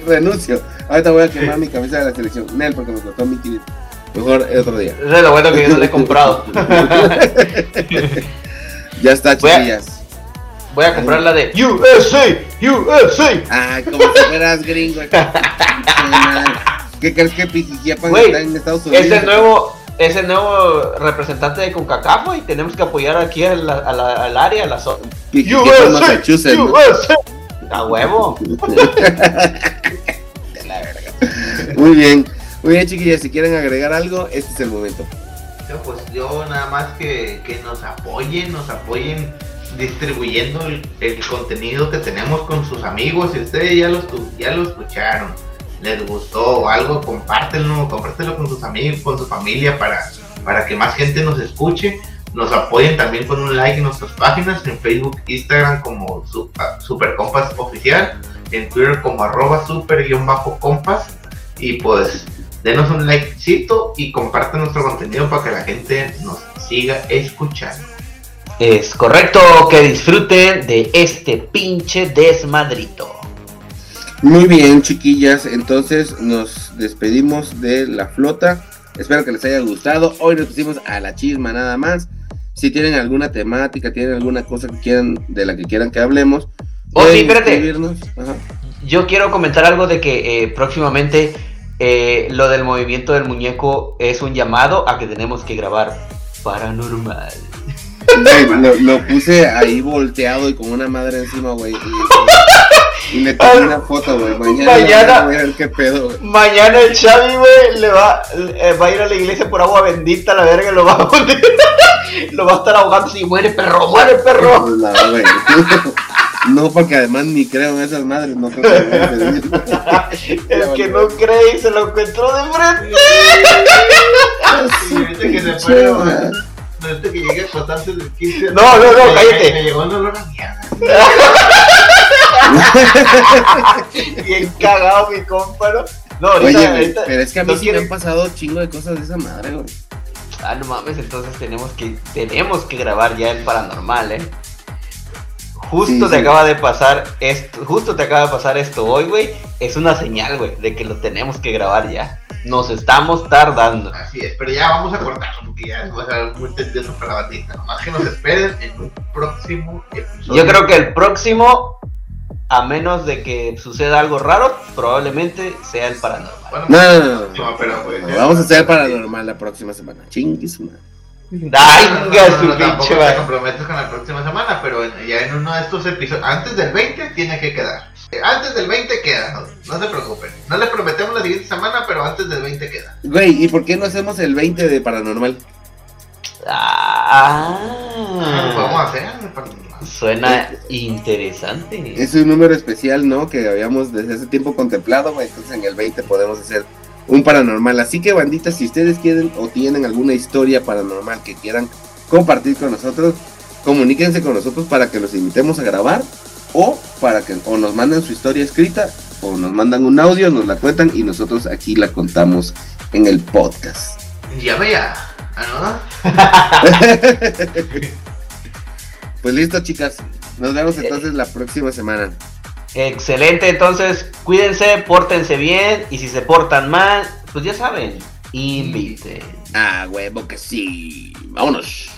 Renuncio. Ahorita voy a quemar mi camisa de la selección. Nel, porque me costó mi 500. Mejor el otro día. Eso es lo bueno que yo no le he comprado. Ya está, chiquillas. Voy a comprar la de USA, USA. Ay, como si fueras gringo. ¿Qué crees que Pijijiapan Güey, está en Estados Unidos? Ese nuevo, ese nuevo representante de CONCACAF, y tenemos que apoyar aquí a la- a la- al área, a la zona. Pijijiapan, Massachusetts. ¿no? USA. A huevo. Muy bien. Muy bien, chiquillas. Si quieren agregar algo, este es el momento. Yo, pues yo nada más que, que nos apoyen, nos apoyen distribuyendo el, el contenido que tenemos con sus amigos. Si ustedes ya lo, escu- ya lo escucharon, les gustó o algo, compártenlo, compártenlo con sus amigos, con su familia para, para que más gente nos escuche. Nos apoyen también con un like en nuestras páginas, en Facebook, Instagram como ah, Super Compas Oficial, en Twitter como arroba super-compas. Y pues denos un likecito y compartan nuestro contenido para que la gente nos siga escuchando. Es correcto que disfruten de este pinche desmadrito. Muy bien, chiquillas. Entonces nos despedimos de la flota. Espero que les haya gustado. Hoy nos pusimos a la chisma nada más. Si tienen alguna temática, tienen alguna cosa que quieran, de la que quieran que hablemos. Oh, sí, espérate. Ajá. Yo quiero comentar algo de que eh, próximamente eh, lo del movimiento del muñeco es un llamado a que tenemos que grabar paranormal. Lo, lo puse ahí volteado y con una madre encima, güey. Y, y le tomé una foto, güey. Mañana, Mañana- voy a ver qué pedo, güey. Mañana el Xavi, güey, le va, eh, va a ir a la iglesia por agua bendita, la verga, lo va a poner- lo va a estar ahogando así, muere perro, muere perro. Pues, no, güey. No, porque además ni creo en esas madres, no creo que me. El que no cree y se lo encontró de frente. Y ahorita que se fue, que llegue a antes del 15. No, no, no, me- cállate. Me llegó un olor a mierda. Bien cagado mi compa, ¿no? No, ahorita, Oye, güey, ahorita- pero es que a mí no sí me han pasado chingo de cosas de esa madre, güey. Ah, no mames, entonces tenemos que, tenemos que grabar ya el paranormal, ¿eh? Justo Sí, te sí. acaba de pasar esto, justo te acaba de pasar esto hoy, güey. Es una señal, güey, de que lo tenemos que grabar ya. Nos estamos tardando. Así es, pero ya vamos a cortarlo porque ya va a ser muy tedioso para la bandita. Nomás que nos esperen en un próximo episodio. Yo creo que el próximo, a menos de que suceda algo raro, probablemente sea el paranormal. Bueno, No, no, no, no. no, pero pues, No, Vamos a hacer paranormal la próxima semana. Chingues, madre. ¡Ay, No, no, venga, no, su pinche te comprometes con la próxima semana, pero ya en uno de estos episodios, antes del 20 tiene que quedar. Antes del 20 queda, no, no se preocupen. No les prometemos la siguiente semana, pero antes del 20 queda. Güey, ¿y por qué no hacemos el 20 de paranormal? Ah, Lo podemos hacer. Suena interesante. Es un número especial, ¿no? Que habíamos desde hace tiempo contemplado, güey. Entonces en el 20 podemos hacer un paranormal. Así que, bandita, si ustedes quieren o tienen alguna historia paranormal que quieran compartir con nosotros, comuníquense con nosotros para que los invitemos a grabar o para que o nos manden su historia escrita o nos mandan un audio, nos la cuentan y nosotros aquí la contamos en el podcast. Ya vea. ¿Ah, no? Pues listo, chicas. Nos vemos entonces la próxima semana. Excelente, entonces cuídense, pórtense bien y si se portan mal, pues ya saben, inviten. Ah, huevo que sí. Vámonos.